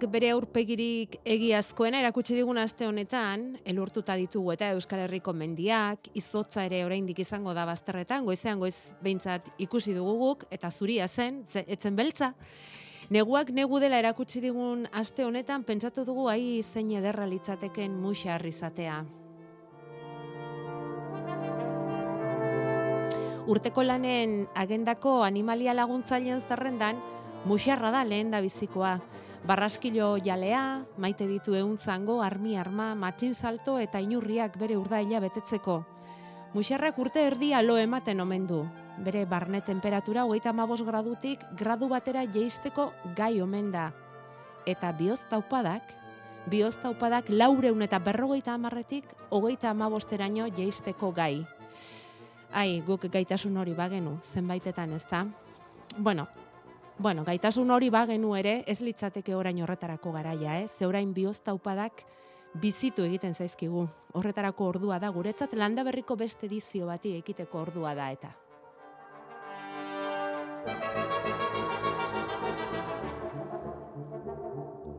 Neguak bere aurpegirik egiazkoena erakutsi digun aste honetan, elurtuta ditugu eta Euskal Herriko mendiak, izotza ere oraindik izango da bazterretan, goizean goiz behintzat ikusi dugu guk, eta zuria zen, ze, etzen beltza. Neguak negu dela erakutsi digun aste honetan, pentsatu dugu ai zein ederra litzateken muxa izatea. Urteko lanen agendako animalia laguntzaileen zerrendan, muxarra da lehen da bizikoa. Barraskilo jalea, maite ditu eun zango, armi arma, matxin salto eta inurriak bere urdaila betetzeko. Muxarrak urte erdia lo ematen omen du. Bere barne temperatura hogeita mabos gradutik gradu batera jeisteko gai omen da. Eta bioz taupadak, bioz taupadak laureun eta berrogeita amarretik hogeita amabosteraino jeisteko gai. Ai, guk gaitasun hori bagenu, zenbaitetan ez da. Bueno, Bueno, gaitasun hori bagenu ere, ez litzateke orain horretarako garaia, eh? Ze orain bioztaupadak bizitu egiten zaizkigu. Horretarako ordua da, guretzat landa berriko beste edizio bati ekiteko ordua da eta.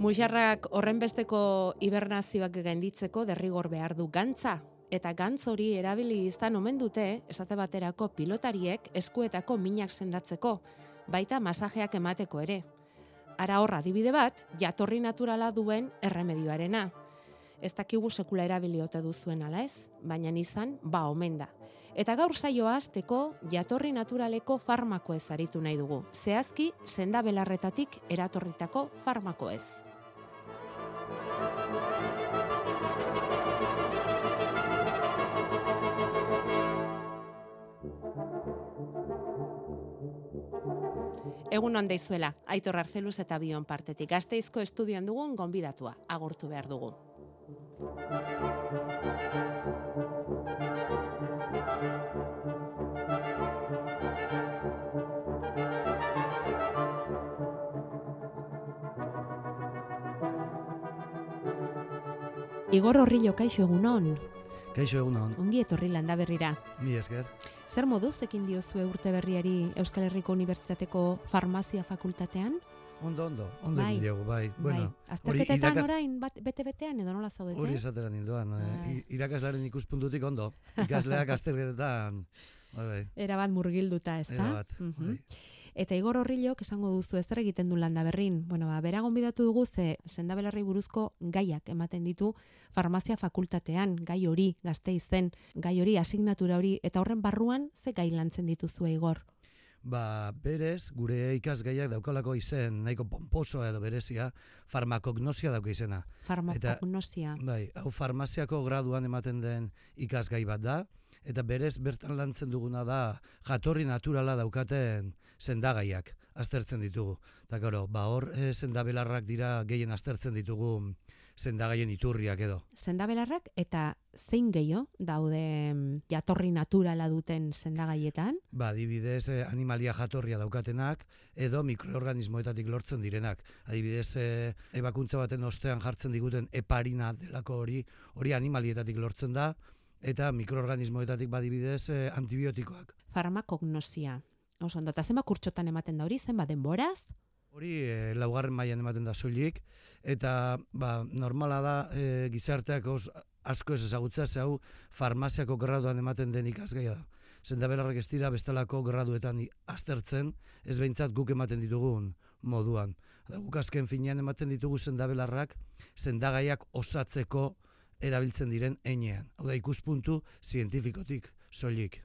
Muixarrak horren besteko hibernazioak gainditzeko derrigor behar du gantza, eta gantz hori erabili izan omen dute, esate baterako pilotariek eskuetako minak sendatzeko, baita masajeak emateko ere. Ara horra adibide bat, jatorri naturala duen erremedioarena. Ez dakigu sekula erabiliote duzuen ala ez, baina izan ba omen da. Eta gaur saioa azteko jatorri naturaleko farmako ez aritu nahi dugu. Zehazki, senda belarretatik eratorritako farmako ez. Egun hon deizuela, Aitor Arzeluz eta Bion partetik. Gazteizko estudian dugun gonbidatua, agurtu behar dugu. Igor horri kaixo egun hon. Kaixo egun hon. Ongi etorri landa berrira. Mi esker. Zer moduz ekin diozu urte berriari Euskal Herriko Unibertsitateko Farmazia Fakultatean? Ondo, ondo, ondo bai, diogu, bai. bai. Bueno, Azterketetan irakas... orain bete-betean edo nola zaudete? Hori esatera ninduan, eh? bai. irakaslaren ikuspuntutik ondo. Ikasleak azterketetan, bai, bai. Era bat murgilduta, ez da? Era bat, uh -huh. bai. Eta Igor Horrilok esango duzu ez egiten du landa berrin. Bueno, ba, bera gonbidatu dugu ze sendabelarri buruzko gaiak ematen ditu farmazia fakultatean, gai hori, gazte izen, gai hori, asignatura hori, eta horren barruan ze gai lantzen dituzu Igor? Ba, berez, gure ikasgaiak daukalako izen, nahiko pomposo edo berezia, farmakognosia dauka izena. Farmakognosia. bai, hau farmaziako graduan ematen den ikasgai bat da, eta berez bertan lantzen duguna da jatorri naturala daukaten sendagaiak aztertzen ditugu. Eta gero, ba hor e, sendabelarrak dira gehien aztertzen ditugu sendagaien iturriak edo. Sendabelarrak eta zein gehiago daude mm, jatorri naturala duten sendagaietan? Ba, adibidez, eh, animalia jatorria daukatenak edo mikroorganismoetatik lortzen direnak. Adibidez, eh, ebakuntza baten ostean jartzen diguten heparina delako hori, hori animalietatik lortzen da, eta mikroorganismoetatik badibidez e, antibiotikoak. Farmakognosia. Oso ondo, eta zenba kurtxotan ematen da hori, zenba denboraz? Hori e, laugarren mailan ematen da soilik, eta ba, normala da e, gizarteak os, asko ez ezagutza, ze hau farmaziako graduan ematen den ikasgaia da. Zenda berarrak ez dira bestelako graduetan aztertzen, ez behintzat guk ematen ditugun moduan. Da, guk azken finean ematen ditugu zendabelarrak, zendagaiak osatzeko erabiltzen diren einean. Hau da ikuspuntu zientifikotik. soilik.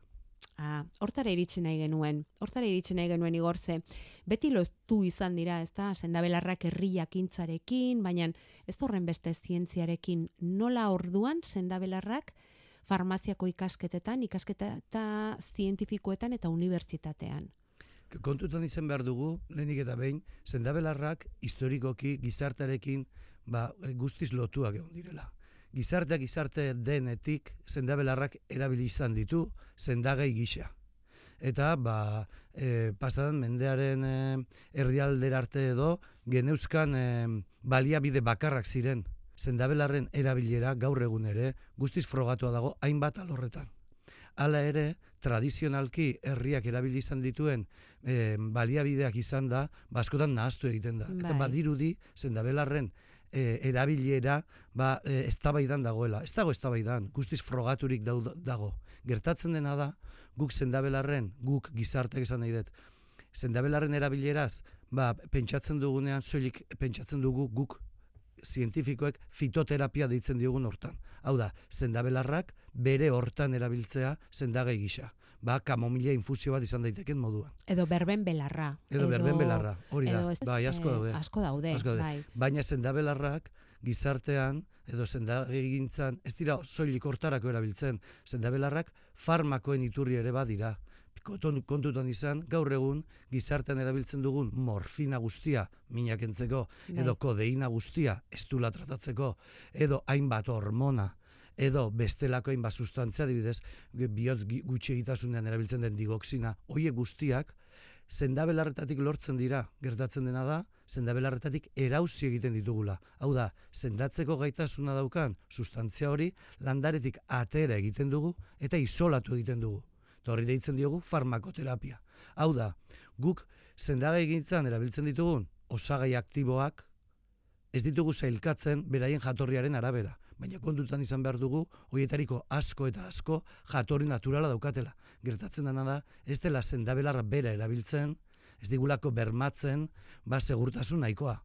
Ah, hortara iritsi nahi genuen, hortara iritsi nahi genuen igorze. Beti loztu izan dira, ez da, sendabelarrak herriak intzarekin, baina ez horren beste zientziarekin nola orduan sendabelarrak farmaziako ikasketetan, ikasketa eta zientifikoetan eta unibertsitatean. Kontutan izan behar dugu, lehenik eta behin, sendabelarrak historikoki gizartarekin ba, guztiz lotuak egon direla gizarteak gizarte denetik sendabelarrak erabili izan ditu sendagai gisa. Eta ba, e, pasadan mendearen e, erdialdera arte edo geneuzkan e, baliabide bakarrak ziren sendabelarren erabilera gaur egun ere guztiz frogatua dago hainbat alorretan. Hala ere, tradizionalki herriak erabili izan dituen e, baliabideak izan da, baskotan nahaztu egiten da. Eta Bai. badirudi, sendabelarren e, erabilera ba, e, eztabaidan dagoela. Ez dago eztabaidan, guztiz frogaturik dago. Gertatzen dena da, guk zendabelarren, guk gizartek esan nahi dut, zendabelarren erabileraz, ba, pentsatzen dugunean, soilik pentsatzen dugu guk zientifikoek fitoterapia deitzen diogun hortan. Hau da, zendabelarrak bere hortan erabiltzea zendagai gisa. Ba, kamomila infusio bat izan daiteken moduan. Edo berben belarra. Edo, berben belarra, hori da. edo ez- Bai, asko daude. Asko daude, Asko daude. bai. Baina zendabelarrak gizartean edo zendagintzan ez dira soilik hortarako erabiltzen. Zendabelarrak farmakoen iturri ere badira. Kontutan izan, gaur egun gizartean erabiltzen dugun morfina guztia minakentzeko, Bai. edo kodeina guztia estula tratatzeko, edo hainbat hormona, edo bestelako hainbat sustantzia, adibidez, bihotz gi- gutxi egitasunean erabiltzen den digoxina, hoiek guztiak sendabelarretatik lortzen dira, gertatzen dena da, sendabelarretatik erauzi egiten ditugula. Hau da, sendatzeko gaitasuna daukan sustantzia hori landaretik atera egiten dugu eta isolatu egiten dugu. Horri deitzen diogu farmakoterapia. Hau da, guk sendagai gintzan erabiltzen ditugun osagai aktiboak ez ditugu zailkatzen beraien jatorriaren arabera. Baina kontutan izan behar dugu, hoietariko asko eta asko jatorri naturala daukatela. Gertatzen dena da, ez dela sendabelarra bera erabiltzen, ez digulako bermatzen, ba segurtasun nahikoa.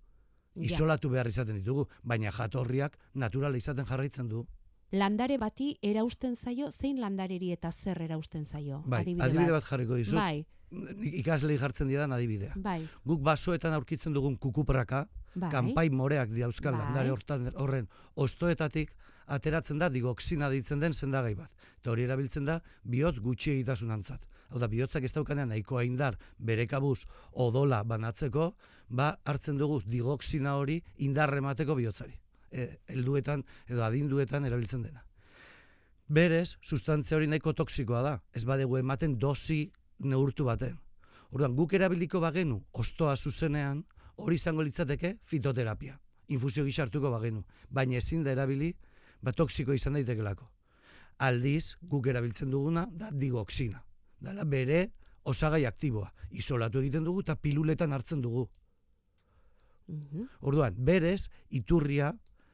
Isolatu behar izaten ditugu, baina jatorriak naturala izaten jarraitzen du. Landare bati erausten zaio, zein landareri eta zer erausten zaio? Bai, adibide, bat jarriko dizut. Bai, ikaslei jartzen didan adibidea. bai, Guk basoetan aurkitzen dugun kukupraka, bai. kanpai moreak dauzkan Bai. landare hortan horren ostoetatik ateratzen da digoxina deitzen den sendagai bat. Eta hori erabiltzen da bihotz gutxi egitasunantzat. Hau da, bihotzak ez daukanean nahikoa indar bere kabuz odola banatzeko, ba hartzen dugu digoxina hori indarre emateko bihotzari. E, helduetan edo adinduetan erabiltzen dena. Berez, sustantzia hori nahiko toksikoa da. Ez badegu ematen dosi neurtu baten. Orduan, guk erabiliko bagenu ostoa zuzenean, hori izango litzateke fitoterapia. Infusio gisa hartuko bagenu. Baina ezin da erabili, ba toksiko izan daitekelako. Aldiz, guk erabiltzen duguna da digoxina. Dala bere osagai aktiboa. Isolatu egiten dugu eta piluletan hartzen dugu. Mhm. Orduan, berez, iturria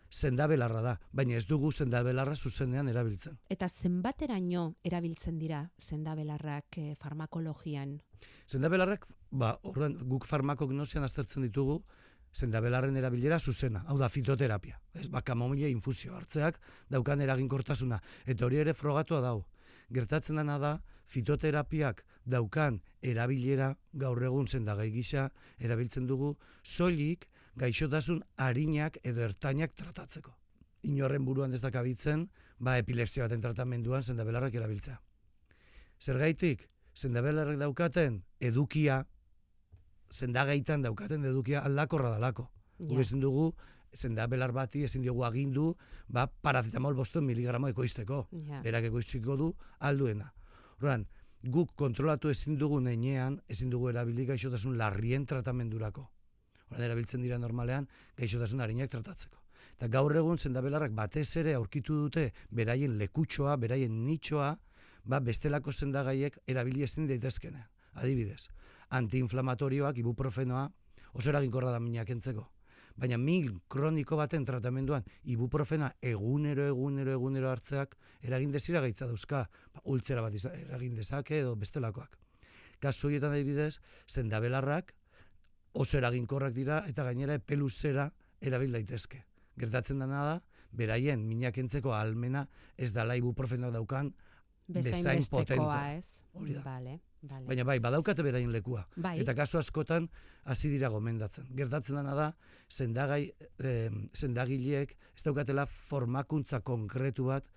sendabelarra da, baina ez dugu sendabelarra zuzenean erabiltzen. Eta zenbateraino erabiltzen dira sendabelarrak eh, farmakologian? Sendabelarrak, ba, orduan, guk farmakognosian aztertzen ditugu, sendabelarren erabilera zuzena, hau da fitoterapia. Ez, ba, kamomila infusio hartzeak daukan eraginkortasuna. Eta hori ere frogatua dau. Gertatzen dena da, fitoterapiak daukan erabilera gaur egun sendagai gisa erabiltzen dugu soilik gaixotasun arinak edo ertainak tratatzeko. Inorren buruan ez dakabitzen, ba epilepsia baten tratamenduan sendabelarrak erabiltzea. Zergaitik, sendabelarrak daukaten edukia, sendagaitan daukaten edukia aldakorra dalako. Ja. ezin dugu, sendabelar bati ezin diogu agindu, ba, paracetamol bosten miligramo ekoizteko. Ja. Berak ekoiztiko du alduena. Orduan, guk kontrolatu ezin dugu neinean, ezin dugu erabili gaixotasun larrien tratamendurako. Orain erabiltzen dira normalean gaixotasun arinak tratatzeko. Eta gaur egun sendabelarrak batez ere aurkitu dute beraien lekutxoa, beraien nitxoa, ba bestelako sendagaiek erabili ezin daitezkene. Adibidez, antiinflamatorioak, ibuprofenoa, oso eraginkorra da minak entzeko. Baina min kroniko baten tratamenduan ibuprofena egunero, egunero, egunero hartzeak eragin desira gaitza dauzka. Ba, ultzera bat iza- eragin dezake edo bestelakoak. Kasu horietan adibidez, sendabelarrak oso eraginkorrak dira eta gainera epeluzera erabil daitezke. Gertatzen dena da, beraien minak entzeko almena ez dala ibuprofenoa daukan bezain potenta. ez? Hori da. Vale, vale. Baina bai, badaukate berain lekua. bai, Eta kasu askotan hasi dira gomendatzen. Gertatzen dena da, sendagai, eh, sendagileek ez daukatela formakuntza konkretu bat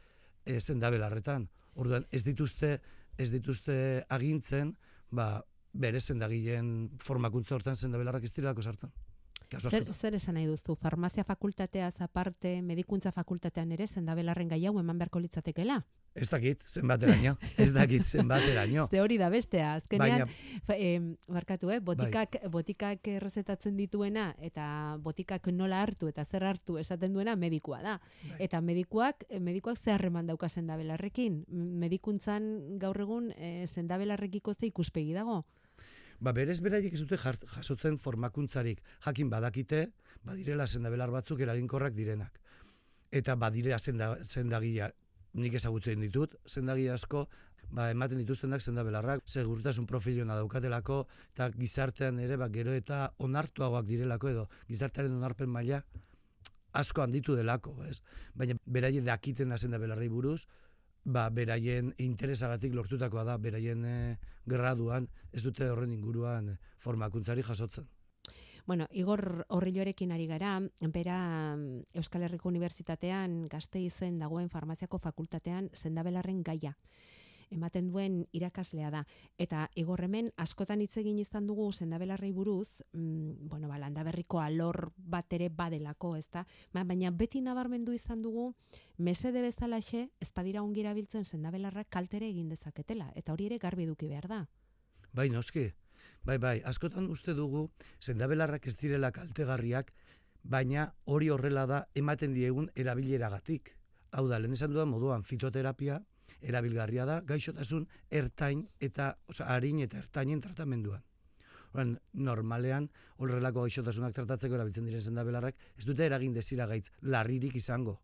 eh, sendabelarretan. Orduan, ez dituzte ez dituzte agintzen, ba, bere sendagileen formakuntza hortan sendabelarrak ez direlako sartzen. Zer, zer esan nahi duzu? Farmazia fakultateaz aparte, medikuntza fakultatean ere, zendabelarren gai hau eman beharko litzatekela? Ez dakit, zenbateraino. ez dakit, zenbateraino. Ze hori da bestea, azkenean, Baina, em, barkatu, eh? botikak, botikak errezetatzen dituena, eta botikak nola hartu eta zer hartu esaten duena medikua da. Bai. Eta medikuak, eh, medikuak ze harreman dauka sendabelarrekin. M- Medikuntzan gaur egun eh, sendabelarrekiko ze ikuspegi dago. Ba, berez beraiek ez dute jasotzen formakuntzarik. Jakin badakite, badirela sendabelar batzuk eraginkorrak direnak. Eta badirela senda, sendagila, nik ezagutzen ditut, sendagile asko, ba, ematen dituztenak sendabelarrak, segurtasun profiliona daukatelako, eta gizartean ere, ba, gero eta onartuagoak direlako edo, gizartearen onarpen maila asko handitu delako, ez? Baina beraien dakiten da sendabelarrei buruz, ba, beraien interesagatik lortutakoa da, beraien eh, graduan, ez dute horren inguruan formakuntzari jasotzen. Bueno, Igor Horrilorekin ari gara, bera mm, Euskal Herriko Unibertsitatean Gasteizen dagoen farmaziako fakultatean sendabelarren gaia ematen duen irakaslea da. Eta Igor hemen askotan hitz egin izan dugu sendabelarrei buruz, mm, bueno, ba, landaberriko alor bat ere badelako, ezta? Ba, baina beti nabarmendu izan dugu mesede bezalaxe ez badira ongi erabiltzen sendabelarrak kaltere egin dezaketela eta hori ere garbi eduki behar da. Bai, noski. Bai, bai, askotan uste dugu sendabelarrak ez direla kaltegarriak, baina hori horrela da ematen diegun erabileragatik. Hau da, lehen esan dudan moduan fitoterapia erabilgarria da gaixotasun ertain eta, osea, harin eta ertainen tratamenduan. Oran, normalean, horrelako gaixotasunak tratatzeko erabiltzen diren sendabelarrak, ez dute eragin desiragaitz larririk izango.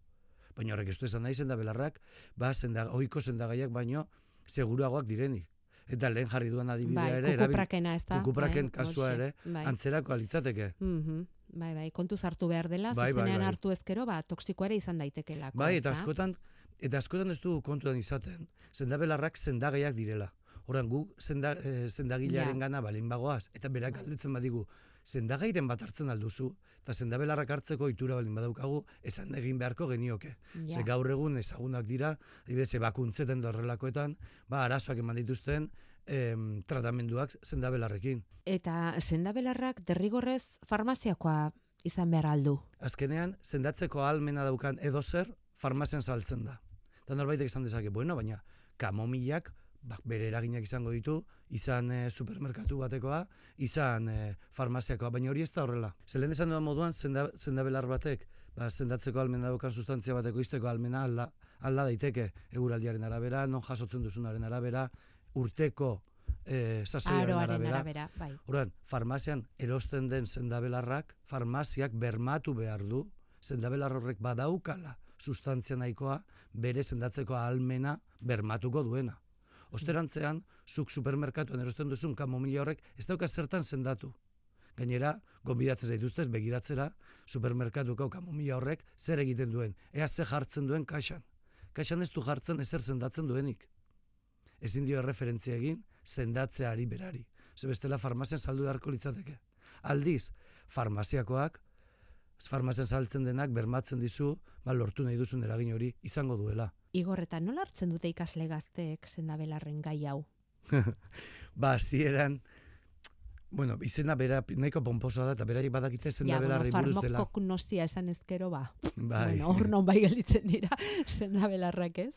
Baina horrek ez du esan nahi sendabelarrak, ba, senda, oiko sendagaiak baino seguruagoak direnik. Eta lehen jarri duan adibidea bai, ere, kukuprakena ez da. kukupraken bai, kasua ere, bai. antzerako litzateke. Mhm. Bai, bai, kontuz hartu behar dela, Bai, bai, zuzenean bai. hartu ezkero, ba, toksikoa ere izan daitekelako. Bai, eta askotan, eta askotan ez dugu kontuan izaten, sendabelarrak sendagaiak direla. Horan gu senda, eh, sendagilearen gana balin bagoaz, eta berak Bai. galdetzen badigu, sendagairen bat hartzen alduzu, eta sendabelarrak hartzeko itura balin badaukagu, esan egin beharko genioke. Ja. Ze gaur egun ezagunak dira, adibidez, ebakuntzeten da horrelakoetan, ba, arazoak eman dituzten em, tratamenduak sendabelarrekin. Eta sendabelarrak derrigorrez farmaziakoa izan behar aldu. Azkenean, sendatzeko ahalmena daukan edozer farmazian saltzen da. Eta norbaitek esan dezake, bueno, baina kamomilak ba, bere eraginak izango ditu, izan e, supermerkatu batekoa, izan e, farmaziakoa, baina hori ez da horrela. Zelen esan duan moduan, senda, sendabelar batek, ba, sendatzeko almena daukan sustantzia bateko izteko almena alda, alda daiteke eguraldiaren arabera, non jasotzen duzunaren arabera, urteko e, sasoiaren arabera. arabera, bai. Orduan, farmazian erosten den sendabelarrak, farmaziak bermatu behar du, sendabelar horrek badaukala sustantzia nahikoa bere sendatzeko ahalmena bermatuko duena. Osterantzean, zuk supermerkatuan erosten duzun kamomila horrek ez dauka zertan sendatu. Gainera, gonbidatzen zaituztez begiratzera supermerkatuko kamomila horrek zer egiten duen, ea ze jartzen duen kaxan. Kaxan ez du jartzen ezer sendatzen duenik. Ezin dio erreferentzia egin sendatzeari berari. Ze bestela farmazian saldu beharko litzateke. Aldiz, farmaziakoak, farmazian saltzen denak bermatzen dizu, ba, lortu nahi duzun eragin hori izango duela. Igor, eta nola hartzen dute ikasle gazteek sendabelarren gai hau? Ba, hasieran bueno, izena bera nahiko pomposoa da, eta beraiek badakite Ja, sendabelarri bueno, buruz dela. farmakognosia esan ezkero, ba. Bai, Bueno, hor non bai gelditzen dira sendabelarrak, ez?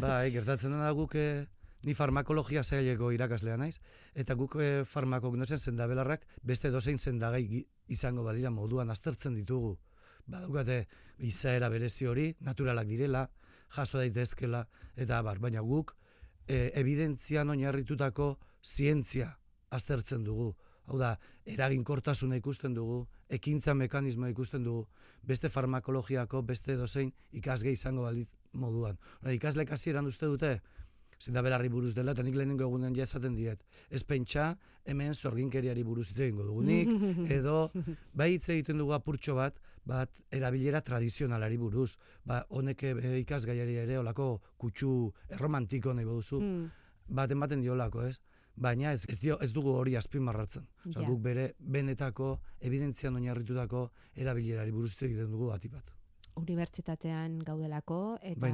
bai, gertatzen da guk eh, ni farmakologia zaileko irakaslea naiz, eta guk eh, farmakognosen sendabelarrak beste dozein sendagai gi- izango balira moduan aztertzen ditugu. Badaukate izaera berezi hori, naturalak direla, jaso daitezkela, eta bar, baina guk e, evidentzian oinarritutako zientzia aztertzen dugu. Hau da, eraginkortasuna ikusten dugu, ekintza mekanismoa ikusten dugu, beste farmakologiako, beste dozein ikasge izango balit moduan. Ora, ikaslek hasieran uste dute, zenda belarri buruz dela, eta nik lehenengo egunen ja esaten diet. Ez pentsa, hemen zorginkeriari buruz hitz egingo dugunik, edo bai hitz egiten dugu apurtxo bat, bat erabilera tradizionalari buruz. Ba, honek e, ikasgaiari ere olako kutsu erromantiko nahi duzu. Hmm, Bat ematen diolako, ez? Baina ez, ez, dio, ez dugu hori azpimarratzen. Osa, Ja. guk bere benetako, evidentzian oinarritutako erabilerari buruz egiten dugu bati bat. Unibertsitatean gaudelako eta Bai,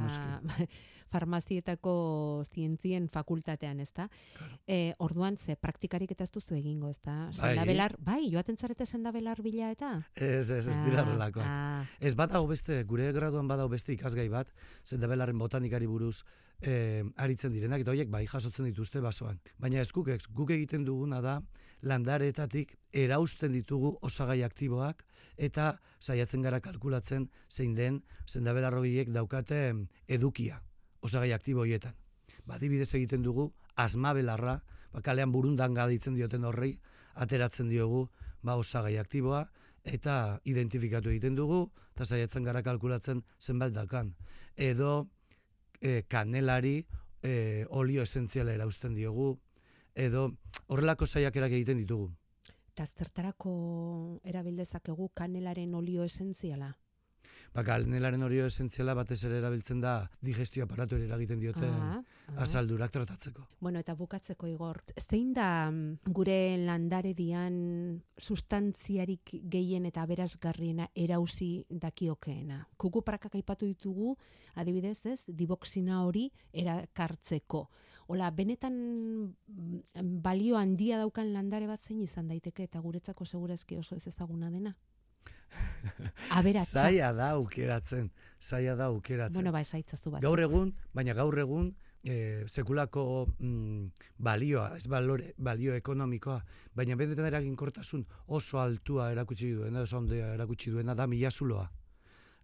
farmazietako zientzien fakultatean, ezta? Claro. E, orduan ze praktikarik eta ez duzu egingo, ezta? Bai. Sendabelar, bai, joaten zarete sendabelar bila eta? Ez, ez, ez dira Ah, horrelakoak. ah, Ez badago beste, gure graduan badago beste ikasgai bat, zendabelarren botanikari buruz eh, aritzen direnak, eta horiek bai jasotzen dituzte basoan. Baina ez guk, guk egiten duguna da, landareetatik erausten ditugu osagai aktiboak, eta saiatzen gara kalkulatzen zein den zendabelar horiek daukate edukia, osagai aktibo horietan. Ba, adibidez egiten dugu, asmabelarra, ba, kalean burundan ditzen dioten horrei, ateratzen diogu, ba, osagai aktiboa, eta identifikatu egiten dugu, eta saiatzen gara kalkulatzen zenbat dakan. Edo e, kanelari e, olio esentziala erausten diogu, edo horrelako saiakerak egiten ditugu. eta zertarako erabildezakegu kanelaren olio esentziala? Ba, kanelaren olio esentziala batez ere erabiltzen da digestio aparatu eragiten dioten azaldurak tratatzeko. Bueno, eta bukatzeko igor, zein da mm, gure landare dian sustantziarik gehien eta berazgarriena erauzi dakiokeena? Kukuprakak aipatu ditugu, adibidez ez, diboxina hori erakartzeko. Ola, benetan mm, balio handia daukan landare bat zein izan daiteke eta guretzako segurazki oso ez ezaguna dena? Aberatsa. Zaila da aukeratzen, zaila da aukeratzen. Bueno, ba, esaitzazu bat. gaur egun, baina gaur egun e, sekulako mm, balioa, ez balore, balio ekonomikoa, baina benetan eraginkortasun oso altua erakutsi duena, oso ondea erakutsi duena da milazuloa.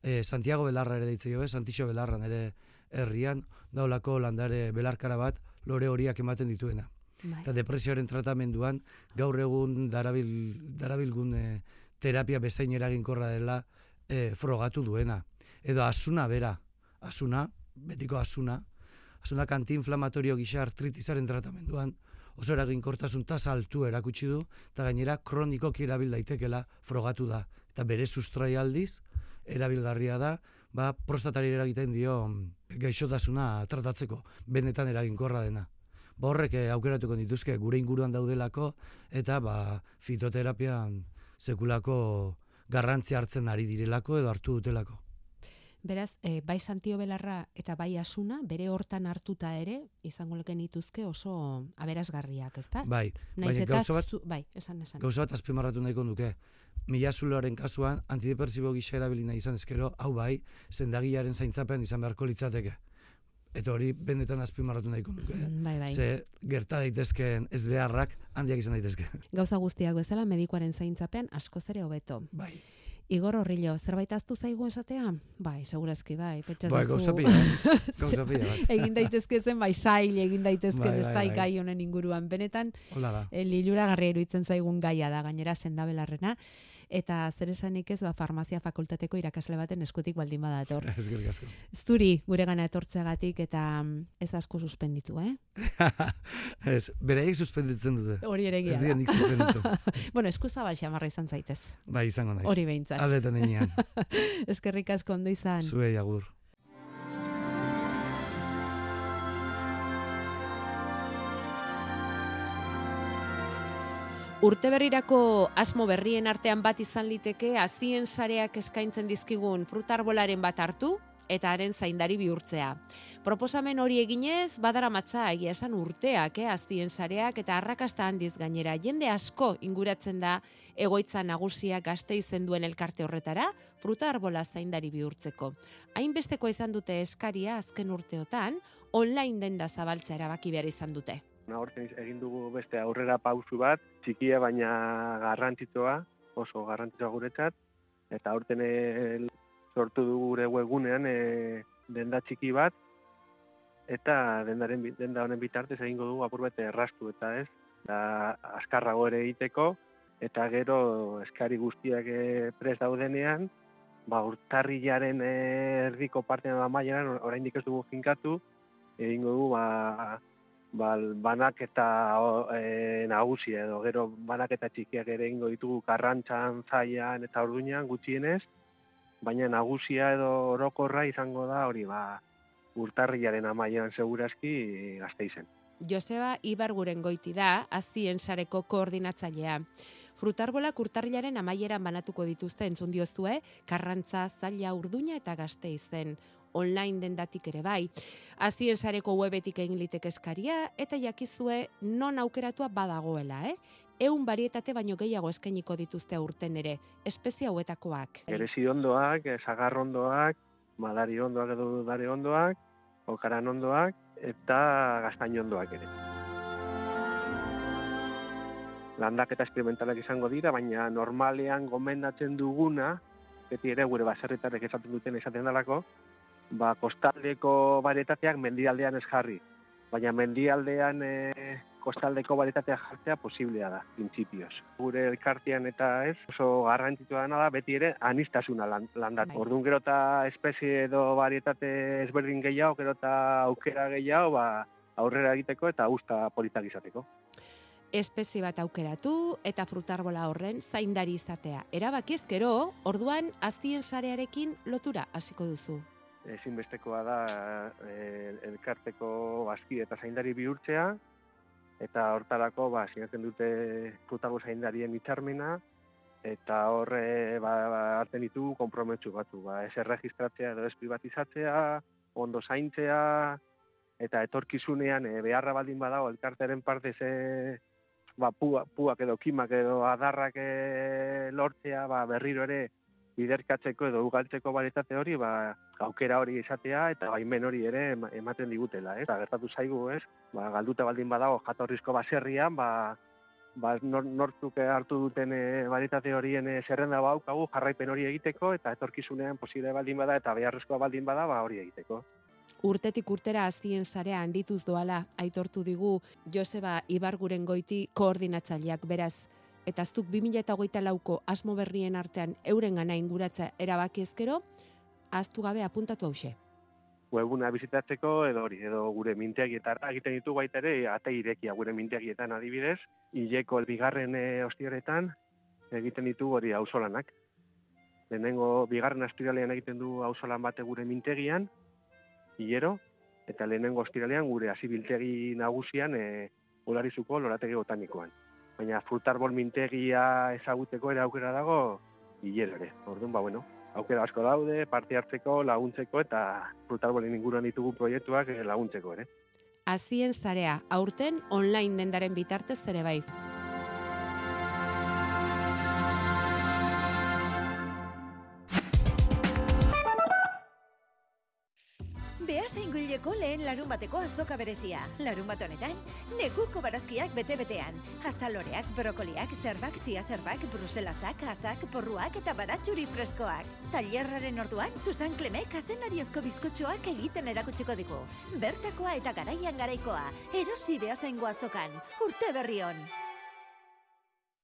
E, Santiago Belarra ere deitze jo, Santixo Belarra nere herrian, daulako landare belarkara bat, lore horiak ematen dituena. Bai. Eta depresioaren tratamenduan, gaur egun darabil, darabilgun e, terapia bezain eraginkorra dela e, frogatu duena. Edo asuna bera, asuna, betiko asuna, asuna antiinflamatorio gisa artritisaren tratamenduan, oso eraginkortasun tasa altu erakutsi du, eta gainera kronikoki erabil daitekela frogatu da. Eta bere sustrai aldiz, erabilgarria da, ba, prostatari eragiten dio mm, gaixotasuna tratatzeko, benetan eraginkorra dena. Ba, horrek eh, aukeratuko dituzke gure inguruan daudelako eta ba, fitoterapian sekulako garrantzia hartzen ari direlako edo hartu dutelako. Beraz, e, bai Santio Belarra eta bai Asuna, bere hortan hartuta ere, izango leken dituzke oso aberasgarriak, ezta? Bai, Naiz baina gauza bat, zu- bai, esan esan. gauza bat azpimarratu nahiko nuke. Milazuloaren kasuan, antidepresibo gisa erabili nahi izan ezkero, hau bai, zendagilaren zaintzapean izan beharko litzateke. Eta hori benetan azpimarratu nahiko nuke. Mm, Bai, bai. Ze gerta daitezkeen ez beharrak handiak izan daitezke. Gauza guztiak bezala medikuaren zaintzapen askoz ere hobeto. Bai, Igor Horrillo, zerbait aztu zaigu esatea? Bai, segurazki bai, pentsatzen bai gauza pila, bat, gauza pila egin daitezke zen bai sail egin daitezken Bai, bai, bai. gai honen inguruan benetan Hola da. e, liluragarria iruditzen zaigun gaia da gainera sendabelarrena eta zer esanik ez ba farmazia fakultateko irakasle baten eskutik baldin badator. Eskerrik asko. Zuri gure gana etortzeagatik eta mm, ez asko suspenditu, eh? ez, beraiek suspenditzen dute. Hori ere Ez dira nik suspenditu. bueno, eskuzabal xamarra izan zaitez. Bai, izango naiz. Hori behintzat. Aldetan enean. Eskerrik asko ondo izan. Zuei agur. Urte berrirako asmo berrien artean bat izan liteke azien sareak eskaintzen dizkigun frutarbolaren bat hartu eta haren zaindari bihurtzea. Proposamen hori eginez, badaramatza egia esan urteak, eh, azien sareak eta arrakasta handiz gainera. Jende asko inguratzen da egoitza nagusia gazte izen duen elkarte horretara, fruta arbola zaindari bihurtzeko. Hainbesteko izan dute eskaria azken urteotan, online denda zabaltzea erabaki behar izan dute. Aurten egin dugu beste aurrera pausu bat, txikia baina garrantzitsua, oso garrantzitsua guretzat, eta aurten eh, sortu dugu gure webgunean e, denda txiki bat, eta dendaren, denda honen bitartez egingo dugu apur bete errastu, eta ez, da askarrago ere egiteko, eta gero eskari guztiak e, prest daudenean, ba, urtarrilaren eh, erdiko partean da maieran, oraindik ez dugu finkatu, egingo du ba, ba, banaketa e, nagusia edo gero banaketa txikiak ere egingo ditugu karrantzan, zaian eta orduinan gutxienez, baina nagusia edo orokorra izango da hori ba urtarriaren amaieran segurazki gazteizen. Joseba Ibarguren goiti da, azien sareko koordinatzailea. Frutarbolak urtarrilaren amaieran banatuko dituzte entzun diozue, karrantza, zaila, urduña eta gazteizen online dendatik ere bai. Azien sareko webetik egin liteke eskaria eta jakizue non aukeratua badagoela, eh? Eun barietate baino gehiago eskainiko dituzte aurten ere, espezie hauetakoak. Gerezi ondoak, zagar ondoak, madari ondoak edo dare ondoak, okaran ondoak eta gaztain ondoak ere. Landaketa esperimentalak izango dira, baina normalean gomendatzen duguna, beti ere gure baserritarek esaten duten esaten dalako, ba, kostaldeko baretateak mendialdean ez jarri. Baina mendialdean e, kostaldeko baretatea jartzea posiblea da, printzipioz. Gure elkartean eta ez, oso garrantzitsua da, beti ere anistasuna landat. Bai. Orduan gero eta espezie edo barietate ezberdin gehiago, gero eta aukera gehiago, ba, aurrera egiteko eta usta politak izateko. espezie bat aukeratu eta frutarbola horren zaindari izatea. Erabakiz gero, orduan aztien sarearekin lotura hasiko duzu. Ezinbestekoa da e, elkarteko bazki eta zaindari bihurtzea, eta hortarako ba, sinatzen dute frutago zaindarien hitzarmena, eta horre ba, ba, hartzen ditugu konprometsu batu. Ba, ez erregistratzea edo ez privatizatzea, ondo zaintzea, eta etorkizunean e, beharra baldin badago elkarteren parte ze ba, pua, puak edo kimak edo adarrak e, lortzea ba, berriro ere biderkatzeko edo ugaltzeko baritate hori, ba, aukera hori izatea eta baimen hori ere ema- ematen digutela, ez? Ba, gertatu zaigu, ez? Ba, galduta baldin badago jatorrizko baserrian, ba, ba nor, nortzuk hartu duten e, baritate horien e, zerrenda baukagu jarraipen hori egiteko eta etorkizunean posible baldin bada eta beharrezkoa baldin bada, ba hori egiteko. Urtetik urtera azien sarea handituz doala aitortu digu Joseba Ibarguren goiti koordinatzaileak beraz. Eta aztuk 2008 lauko asmo berrien artean euren gana inguratza erabaki ezkero, aztu gabe apuntatu hause. Webuna bizitatzeko edo hori, edo gure mintegietara egiten ditu baita ere, ate irekia gure mintegietan adibidez, hileko bigarren e, ostioretan egiten ditu hori auzolanak. Lehenengo bigarren astiralean egiten du auzolan bate gure mintegian, hilero, eta lehenengo ostiralean gure hasibiltegi nagusian e, olarizuko lorategi botanikoan. Baina frutarbol mintegia ezaguteko ere aukera dago hilero ere. Orduan, ba, bueno, aukera asko daude, parte hartzeko, laguntzeko eta frutarbolen inguruan ditugu proiektuak eh, laguntzeko ere. Azien sarea aurten online dendaren bitartez ere bai. Lehen larun bateko azoka berezia. Larun bat honetan, nekuko barazkiak bete-betean. Hastaloreak, brokoliak, zerbak, ziazerbak, bruselazak, azak, porruak eta baratxuri freskoak. Tailerraren orduan, Susan Klemek azenariozko bizkotxoak egiten erakutsiko digu. Bertakoa eta garaian garaikoa. Erosi beasaingo azokan. Urte berri on.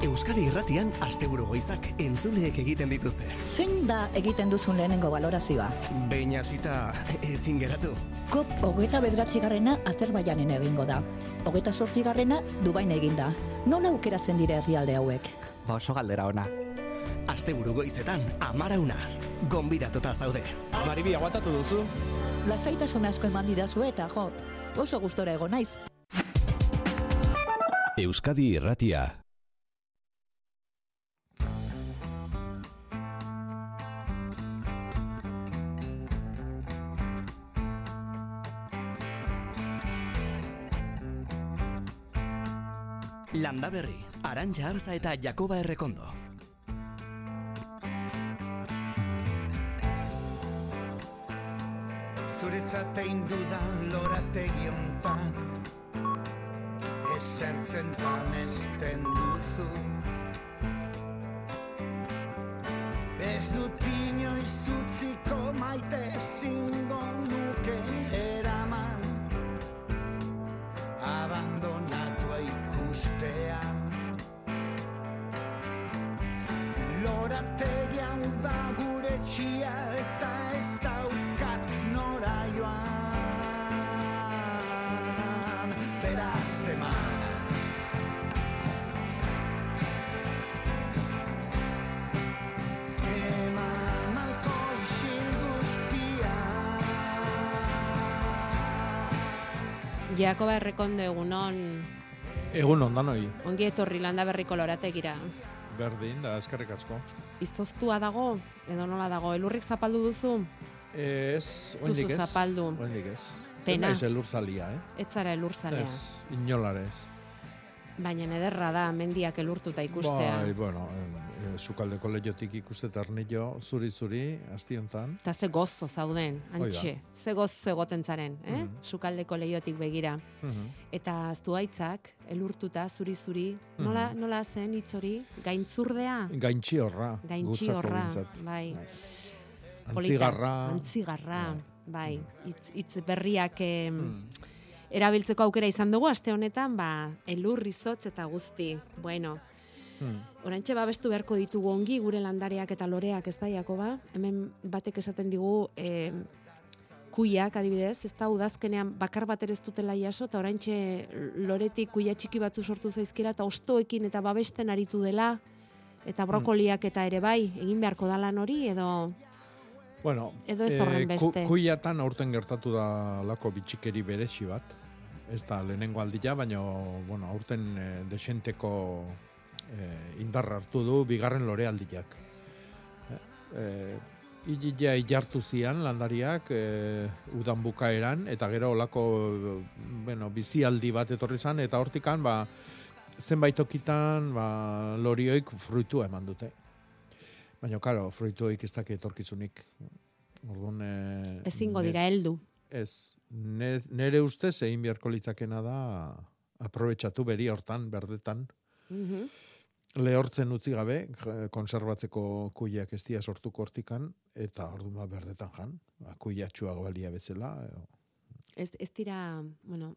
Euskadi irratian asteburu goizak entzuleek egiten dituzte. Zein da egiten duzun lehenengo balorazioa? Behin hasita ezin geratu. Kop hogeita bederatzigarrena Azerbaijanen egingo da. Hogeita sortzigarrena Dubain eginda. Nola aukeratzen dire herrialde hauek? Ba oso galdera ona. Asteburu goizetan amarauna. Gonbidatuta zaude. Maribi, aguantatu duzu? Lasaitasun asko eman didazu eta jo, oso gustora egon naiz. Euskadi Irratia. Landa berri, Arantxa Arza eta Jakoba Errekondo. Zuretzat egin dudan lorategi hontan esertzen tamesten duzu Ez dut inoiz utziko maite zingo gure txia eta ez daukat nora joan. Beraz Eman. Jakoba errekonde egunon, Egun ondan hoi, ongi etorri landa berriko lorategira. Berdin, da eskerrik asko. Iztoztua dago, edo nola dago, elurrik zapaldu duzu? Ez, oendik ez. zapaldu. Oendik ez. Pena. Ez naiz elur zalia, eh? Ez zara elurzalea. Ez, inolarez. Baina ederra da mendiak elurtuta ikustea. Bai, bueno, sukaldeko lehiotik ikuste arnillo, zuri-zuri, asti hontan. Eta ze gozo zauden, antxe. Ze gozo egoten zaren, eh? Mhm. Sukaldeko leiotik begira. Mhm. Eta zuaitzak, elurtuta, zuri-zuri, nola, Mhm. nola zen hitz hori? Gaintzurdea? Gaintxi horra, Gaintxi horra, bai. Polita. Antzigarra. Antzigarra, bai. Hitz, hitz berriak em, Mm. erabiltzeko aukera izan dugu, aste honetan, ba, elur, izotz eta guzti. Bueno, Mm. Orantxe babestu beharko ditugu ongi gure landareak eta loreak ez da, Jakoba? Hemen batek esaten digu e, kuiak adibidez, ez da udazkenean bakar bat ere ez dutela jaso, eta orantxe loretik kuia txiki batzu sortu zaizkira, eta ostoekin eta babesten aritu dela, eta brokoliak eta ere bai, egin beharko da lan hori, edo Bueno, Edo ez horren eh, ku- beste. kuiatan aurten gertatu da lako bitxikeri beresi bat. Ez da lehenengo aldia, baina bueno, aurten e, desenteko e, indarra hartu du bigarren lore aldiak. E, Ilia ilartu zian landariak e, udan bukaeran, eta gero olako bueno, bizialdi bat etorri zan, eta hortikan ba, zenbait tokitan ba, lorioik fruitua eman dute. Baina, karo, fruituoik ez dakit etorkizunik. Orduan, e, ezingo dira heldu. Ez, ne, nere ustez egin beharko litzakena da aprobetxatu beri hortan, berdetan. Mhm. Lehortzen utzi gabe, j- konserbatzeko kuiak ez dira sortuko hortikan, eta orduan ba berdetan jan, ba, kuiatxuak balia bezala. edo- Ez, ez dira, bueno,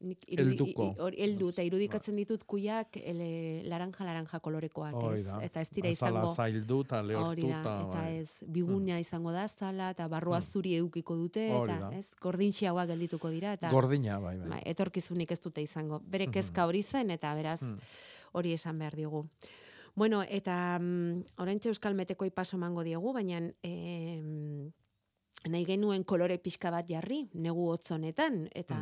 nik irudi, hori- heldu, eta irudikatzen ditut kuiak ele, laranja-laranja kolorekoak, Hoi ez? da. Eta ez dira Azala izango... zaildu eta lehortu. Eta, bai. ez, biguna izango da zala, eta barrua Mm. zuri edukiko dute, eta ez, gordintxiagoak geldituko dira, eta Gordina, bai, bai. bai, etorkizunik ez dute izango. Bere Mhm. kezka hori zen, eta beraz, Mm. Hori esan behar digu. Bueno, eta mm, oraintxe Euskal Meteko ipaso mango diegu, baina em, nahi genuen kolore pixka bat jarri, negu hotzonetan, eta,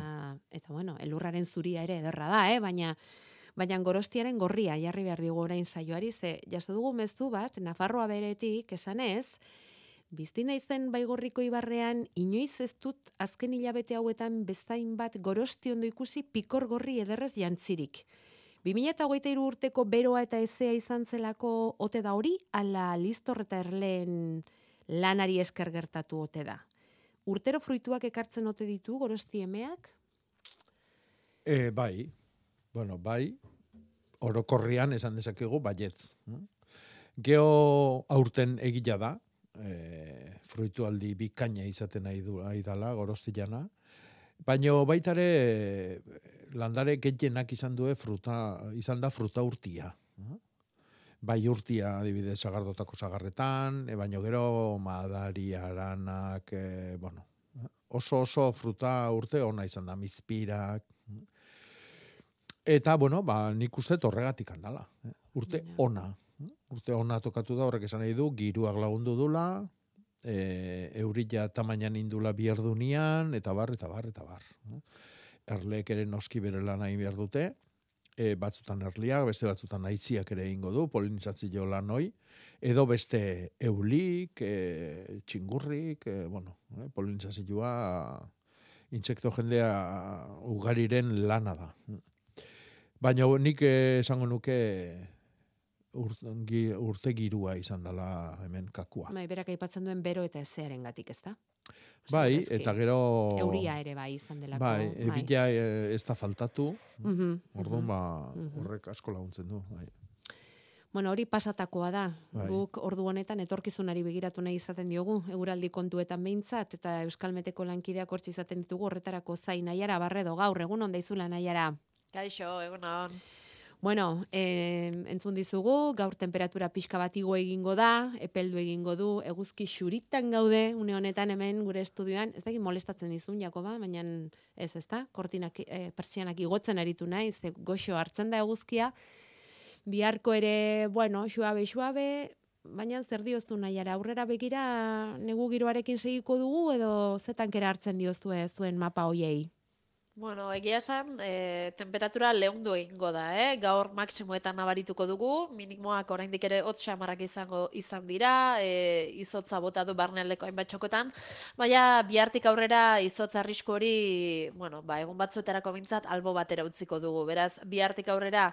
eta bueno, elurraren zuria ere ederra da, eh? baina baina gorostiaren gorria jarri behar digu orain saioari, ze jaso dugu mezu bat, Nafarroa beretik, esanez, Bizti naizen baigorriko ibarrean, inoiz ez dut azken hilabete hauetan bezain bat gorosti ondo ikusi pikor gorri ederrez jantzirik. 2008 urteko beroa eta ezea izan zelako ote da hori, ala listor eta erleen lanari esker gertatu ote da. Urtero fruituak ekartzen ote ditu gorosti emeak? E, bai, bueno, bai, orokorrian esan dezakegu baietz. Geo aurten egila da, e, fruitualdi bikaina izaten nahi du nahi dala, baina baitare landare gehienak izan due fruta, izan da fruta urtia. Bai urtia adibidez sagardotako sagarretan, e, baino gero madari, aranak, e, bueno, oso oso fruta urte ona izan da, mizpirak, Eta, bueno, ba, nik uste horregatik handala. eh. Urte ona. Urte ona tokatu da, horrek esan nahi du, giruak lagundu dula, e, eurila tamainan indula bierdunian, eta bar, eta bar, eta bar. Erleek ere noski bere lan egin behar dute, e, batzutan erliak, beste batzutan aitziak ere egingo du, polinizazio lan hoi, edo beste eulik, e, txingurrik, e, bueno, e, polinizazioa intsekto jendea ugariren lana da. Baina nik esango nuke urte, urte izan dela hemen kakua. Bai, berak aipatzen duen bero eta ezearen gatik, ez da? Bai, Segurazki. eta gero... Euria ere bai izan delako. Bai, ebila eh, ez da faltatu, Mhm, orduan mhm. ba, Mhm. horrek asko laguntzen du. Bai. Bueno, hori pasatakoa da. Bai. Guk ordu honetan etorkizunari begiratu nahi izaten diogu, eguraldi kontuetan behintzat, eta Euskal Meteko lankideak hortzi izaten ditugu horretarako zain nahiara barredo gaur, egun onda izula nahiara. Kaixo, egunon. Bueno, e, entzun dizugu, gaur temperatura pixka bat igo egingo da, epeldu egingo du, eguzki xuritan gaude, une honetan hemen gure estudioan, ez dakit molestatzen dizun, Jakoba, baina ez ez da, kortinak, e, persianak igotzen aritu nahi, ze goxo hartzen da eguzkia, biharko ere, bueno, suabe, suabe, baina zer dioztu nahiara, aurrera begira negu giroarekin segiko dugu, edo zetankera hartzen dioztu ez zuen mapa hoiei? Bueno, egia esan, e, temperatura lehundu egingo da, eh? Gaur maksimoetan nabarituko dugu, minimoak oraindik ere hotz xamarrak izango izan dira, e, izotza bota du barnealdeko hainbat txokotan, baina bihartik aurrera izotza arrisku hori, bueno, ba, egun batzuetarako bintzat albo batera utziko dugu. Beraz, bihartik aurrera,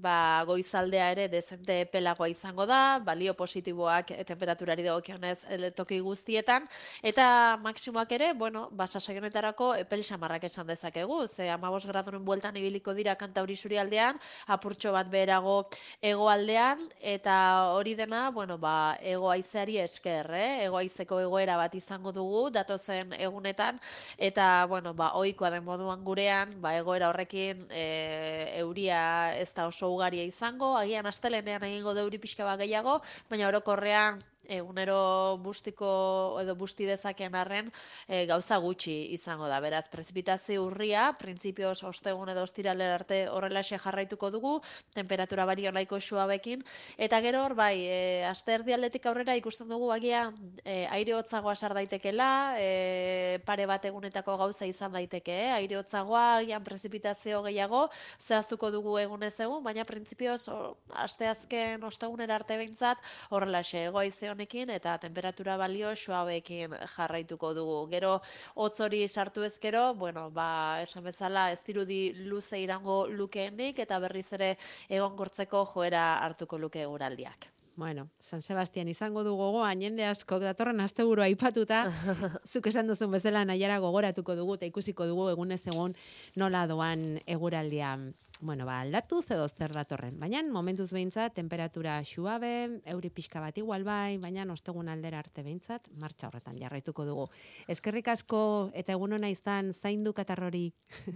ba, goizaldea ere dezente pelagoa izango da, balio positiboak e, temperaturari dagokionez toki guztietan, eta maksimoak ere, bueno, ba, sasoionetarako epel xamarrak esan dezakegu, ze amabos graduren bueltan ibiliko dira kantauri aldean, apurtxo bat beherago hegoaldean eta hori dena, bueno, ba, ego haizeari esker, eh? ego haizeko egoera bat izango dugu, datozen egunetan, eta, bueno, ba, oikoa den moduan gurean, ba, egoera horrekin e, euria ez da oso ugaria izango, agian astelenean egingo da euri pixka bat gehiago, baina orokorrean egunero bustiko edo busti dezakeen arren e, gauza gutxi izango da. Beraz, prezipitazio urria, printzipioz ostegun edo ostiralera arte horrelaxe jarraituko dugu, temperatura bario nahiko suabekin, eta gero hor bai, e, aste erdialdetik aurrera ikusten dugu agia e, aire hotzagoa sar daitekela, e, pare bat egunetako gauza izan daiteke, eh? aire hotzagoa, agian prezipitazio gehiago, zehaztuko dugu egunez egun, baina printzipioz o, aste azken ostegunera arte behintzat horrelaxe egoaize honekin eta temperatura balio suabeekin jarraituko dugu. Gero hotz hori sartu ezkero, bueno, ba, esan bezala ez dirudi luze irango lukeenik eta berriz ere egonkortzeko joera hartuko luke eguraldiak. Bueno, San Sebastian izango du gogoan, jende askok datorren asteburu aipatuta, zuk esan duzun bezala nahiara gogoratuko dugu eta ikusiko dugu egunez egun nola doan eguraldia. Bueno, ba, aldatuz edo zer datorren. Baina, momentuz behintzat, temperatura xuabe, euri pixka bat igual bai, baina ostegun aldera arte behintzat, martxa horretan jarraituko dugu. Eskerrik asko eta egun hona izan zaindu katarrori.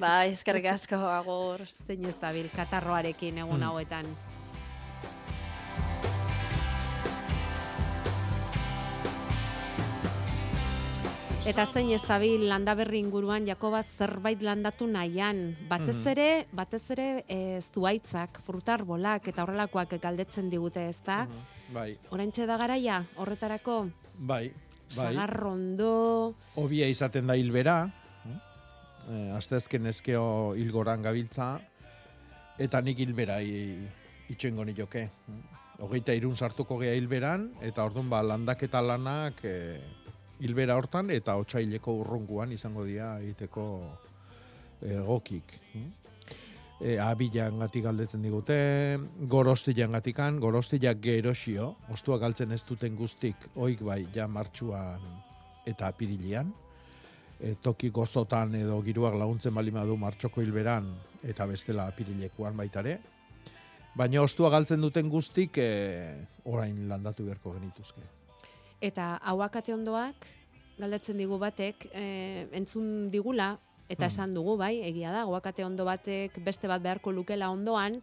Bai, eskerrik asko, agur. Zein ez dabil, katarroarekin egun Mm. hauetan. Eta zein ez dabil landaberri inguruan Jakoba zerbait landatu nahian. Batez Mhm. ere, batez ere e, zuaitzak, frutarbolak eta horrelakoak galdetzen digute, ezta? Bai, Oraintxe da garaia horretarako bai, bai. sagarrondo, Obia izaten da hilbera, eh, asteazken ezkeo hilgoran gabiltza, eta nik hilbera itxengo nioke. Hogeita irun sartuko gea hilberan, eta orduan ba, landaketa lanak eh, hilbera hortan, eta otsaileko urrunguan izango dira egiteko egokik. E, abilan gatik galdetzen digute, gorostilan gatikan, gorostilak gerosio, ostua galtzen ez duten guztik, oik bai, ja martxuan eta apirilian, e, toki gozotan edo giruak laguntzen bali du martxoko hilberan eta bestela apirilekuan baitare. Baina ostua galtzen duten guztik e, orain landatu beharko genituzke. Eta hauakate ondoak, galdetzen digu batek, e, entzun digula, eta Hmm. esan dugu, bai, egia da, hauakate ondo batek beste bat beharko lukela ondoan,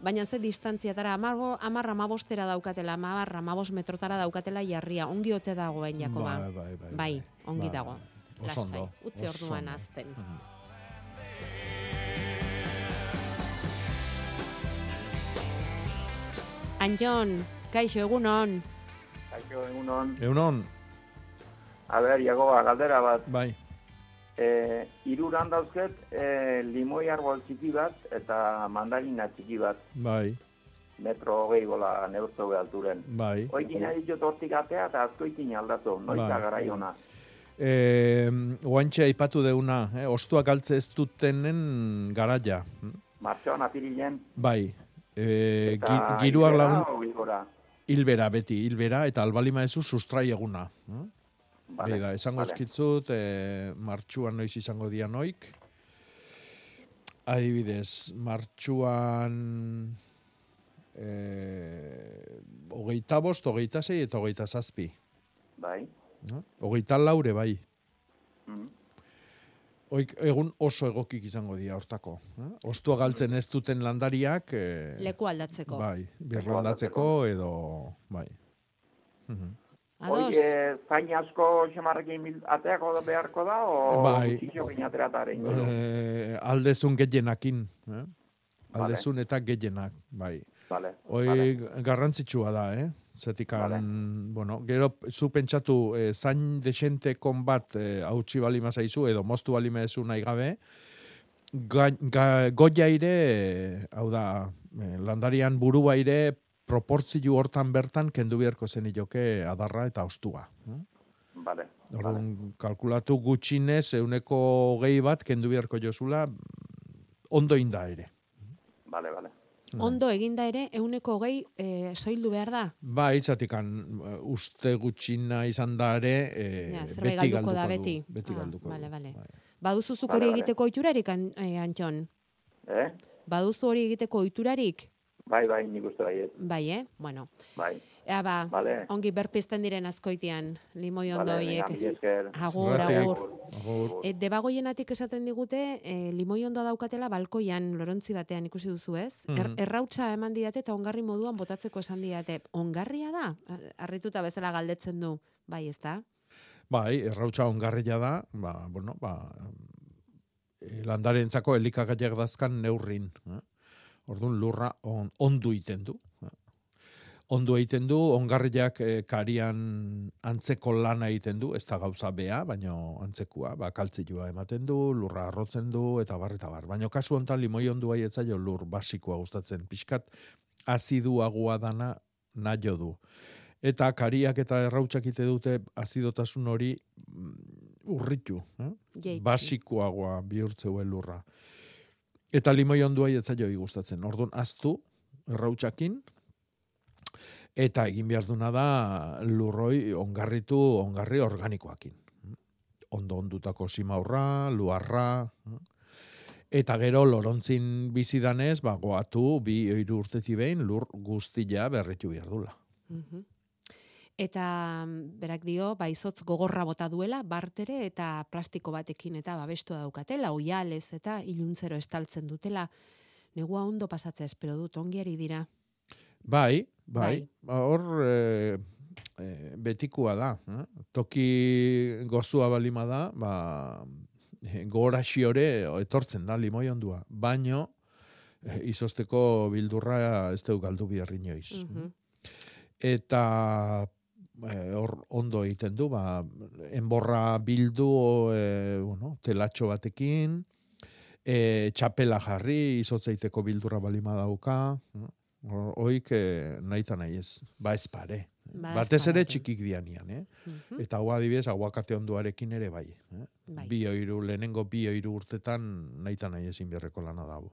baina ze distantziatara, amar, amar amabostera daukatela, amar amabos metrotara daukatela jarria, ongi ote dagoen, Jakoba. Bai, bai, bai, Bai, ongi Bai, dago. bai. Oso Lasai, utzi orduan azten. Anjon, kaixo, egunon. Kaixo, egunon. Egunon, A ber, Jakoba, galdera bat. bai. E, iruran dauzket, e, limoi arbol txiki bat eta mandarina txiki bat, bai, metro hogei gola neurtu alturen. bai. Oikin ari hortik atea eta azkoikin aldatu, noiz Bai. garai ona. E, oantxe aipatu deuna, eh, ostuak galtze ez dutenen garaia. Martxoan apirilen, Bai, e, eta gi, giruak lagun. Hilbera beti, hilbera, eta albalima ezu sustrai eguna. hm? Vale, da, esango vale. eskitzut, e, martxuan noiz izango dian oik. Adibidez, martxuan e, hogeita bost, hogeita zei eta hogeita zazpi. Bai. No? Hogeita laure bai. Mm. Oik, egun oso egokik izango dira hortako. Eh? Ostua galtzen ez duten landariak... E, Leku aldatzeko. Bai, birlandatzeko edo... Bai. Ados. Hoi, e, zain asko xamarrekin ateako da beharko da, o Bai. Eh, aldezun gehienakin. Eh? Aldezun eta gehienak, bai. Vale, Hoi garrantzitsua da, eh? Zetikan, bueno, gero zu pentsatu eh, zain desente konbat eh, hautsi bali mazaizu edo moztu bali maezu nahi gabe, ga, ga, goia ire, eh, hau da, eh, landarian burua ire, proportzio hortan bertan kendu beharko zen adarra eta ostua. Vale. Orduan, kalkulatu gutxinez, euneko gehi bat, kendu beharko jozula, ondo inda ere. Vale, vale. Ondo eginda ere, euneko hogei e, soildu behar da. Ba, itzatikan uste gutxina izan da ere, e, Ja, beti galduko galduko da du. beti. Beti Ah, galduko Bale, du. bale. Baduzu zuk Vale, hori vale. egiteko oiturarik, an, eh, Antxon? Eh? Baduzu hori egiteko oiturarik? Bai, bai, nik uste bai, Bai, eh? Bueno. bai. Ea ba, Vale. ongi berpizten diren azkoitian, limoi ondo Vale, mila esker. Agur, agur. Agur. E, debagoienatik esaten digute, e, limoi ondo daukatela balkoian lorontzi batean ikusi duzu ez? Er, Mhm. errautsa eman diate eta ongarri moduan botatzeko esan diate. Ongarria da? Harrituta bezala galdetzen du. Bai, ez da? Bai, errautsa ongarria da, ba, bueno, ba, e, landarentzako elikagaiak dazkan neurrin. Eh? Orduan lurra on, ondu iten du. Ondo egiten du, ongarriak eh, karian antzeko lana egiten du, ez da gauza bea, baino antzekua, ba, kaltzilua ematen du, lurra arrotzen du, eta bar, eta bar. Baina kasu hontan limoi ondu etzaio lur basikoa gustatzen, pixkat aziduagoa dana naio du. Eta kariak eta errautsak ite dute azidotasun hori mm, urritu, eh? Jaitsi. basikoagoa bihurtzeuen lurra. Eta limoi ondua etzaio gustatzen. Orduan aztu errautsakin eta egin behar duna da lurroi ongarritu ongarri organikoakin. Ondo ondutako simaurra, luarra, eta gero lorontzin bizidanez, ba, goatu bi hiru urteti behin lur guztia berritu behar dula. Eta berak dio, ba, izotz gogorra bota duela, bartere eta plastiko batekin eta babestua daukatela, oialez eta iluntzero estaltzen dutela. Negua ondo pasatzea espero dut, ongiari dira. Bai, bai. Bai. Ba, Hor e, e, betikua da. Eh? Toki gozua balima da, ba, e, gogoraxi hori etortzen da limoi ondua. Baino, e, izosteko bildurra ez deu galdu biharri inoiz. Mhm. Eta e, hor ondo egiten du, ba, enborra bildu, e, bueno, telatxo batekin, e, txapela jarri, izotzaiteko bildurra balima dauka, eh? Hoik eh, nahi eta nahi ez, ba ez pare. Ba ez Batez ere txikik dianian, eh? Mhm. Eta hau adibidez, aguakate onduarekin ere bai. Eh? Bai. Bi oiru, lehenengo bi oiru urtetan nahi eta nahi ezin beharreko lana dago.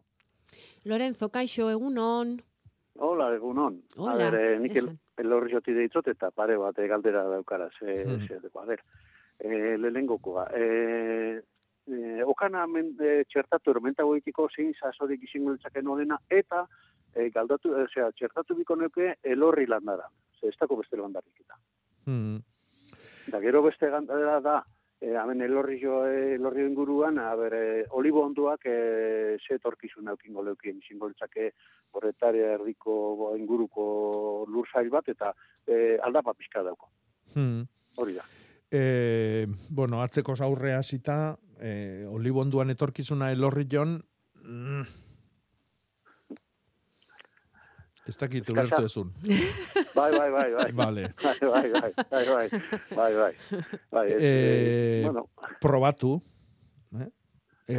Lorenzo, kaixo, egunon. Hola, egunon. Hola, A ber, eh, nik elorri joti deitzot eta pare bat eh, galdera daukara. Ze, Hmm. ze, a ber, e, lehenengokoa. E, e, okana men, e, txertatu ermenta goitiko zein sasorik izango litzaken horrena eta e, galdatu, osea, txertatu biko neuke elorri landara. Ze, ez dako beste landarik eta. Hmm. Da gero beste galdera da, e, hemen elorri jo, elorri inguruan, a ber, e, olibo onduak e, ze etorkizun eukingo leukien, izango litzake horretaria erdiko inguruko lursail bat, eta e, aldapa pixka dauko. Hmm. Hori da. E, bueno, atzeko aurre hasita, e, olibonduan etorkizuna elorri jon, mm, ez dakit ulertu ezun. Bai, bai, bai, bai. Vale. Bai, bai, bai, bai, bai, bai, bai. bai ez, Eh, eh, bueno, probatu. Eh?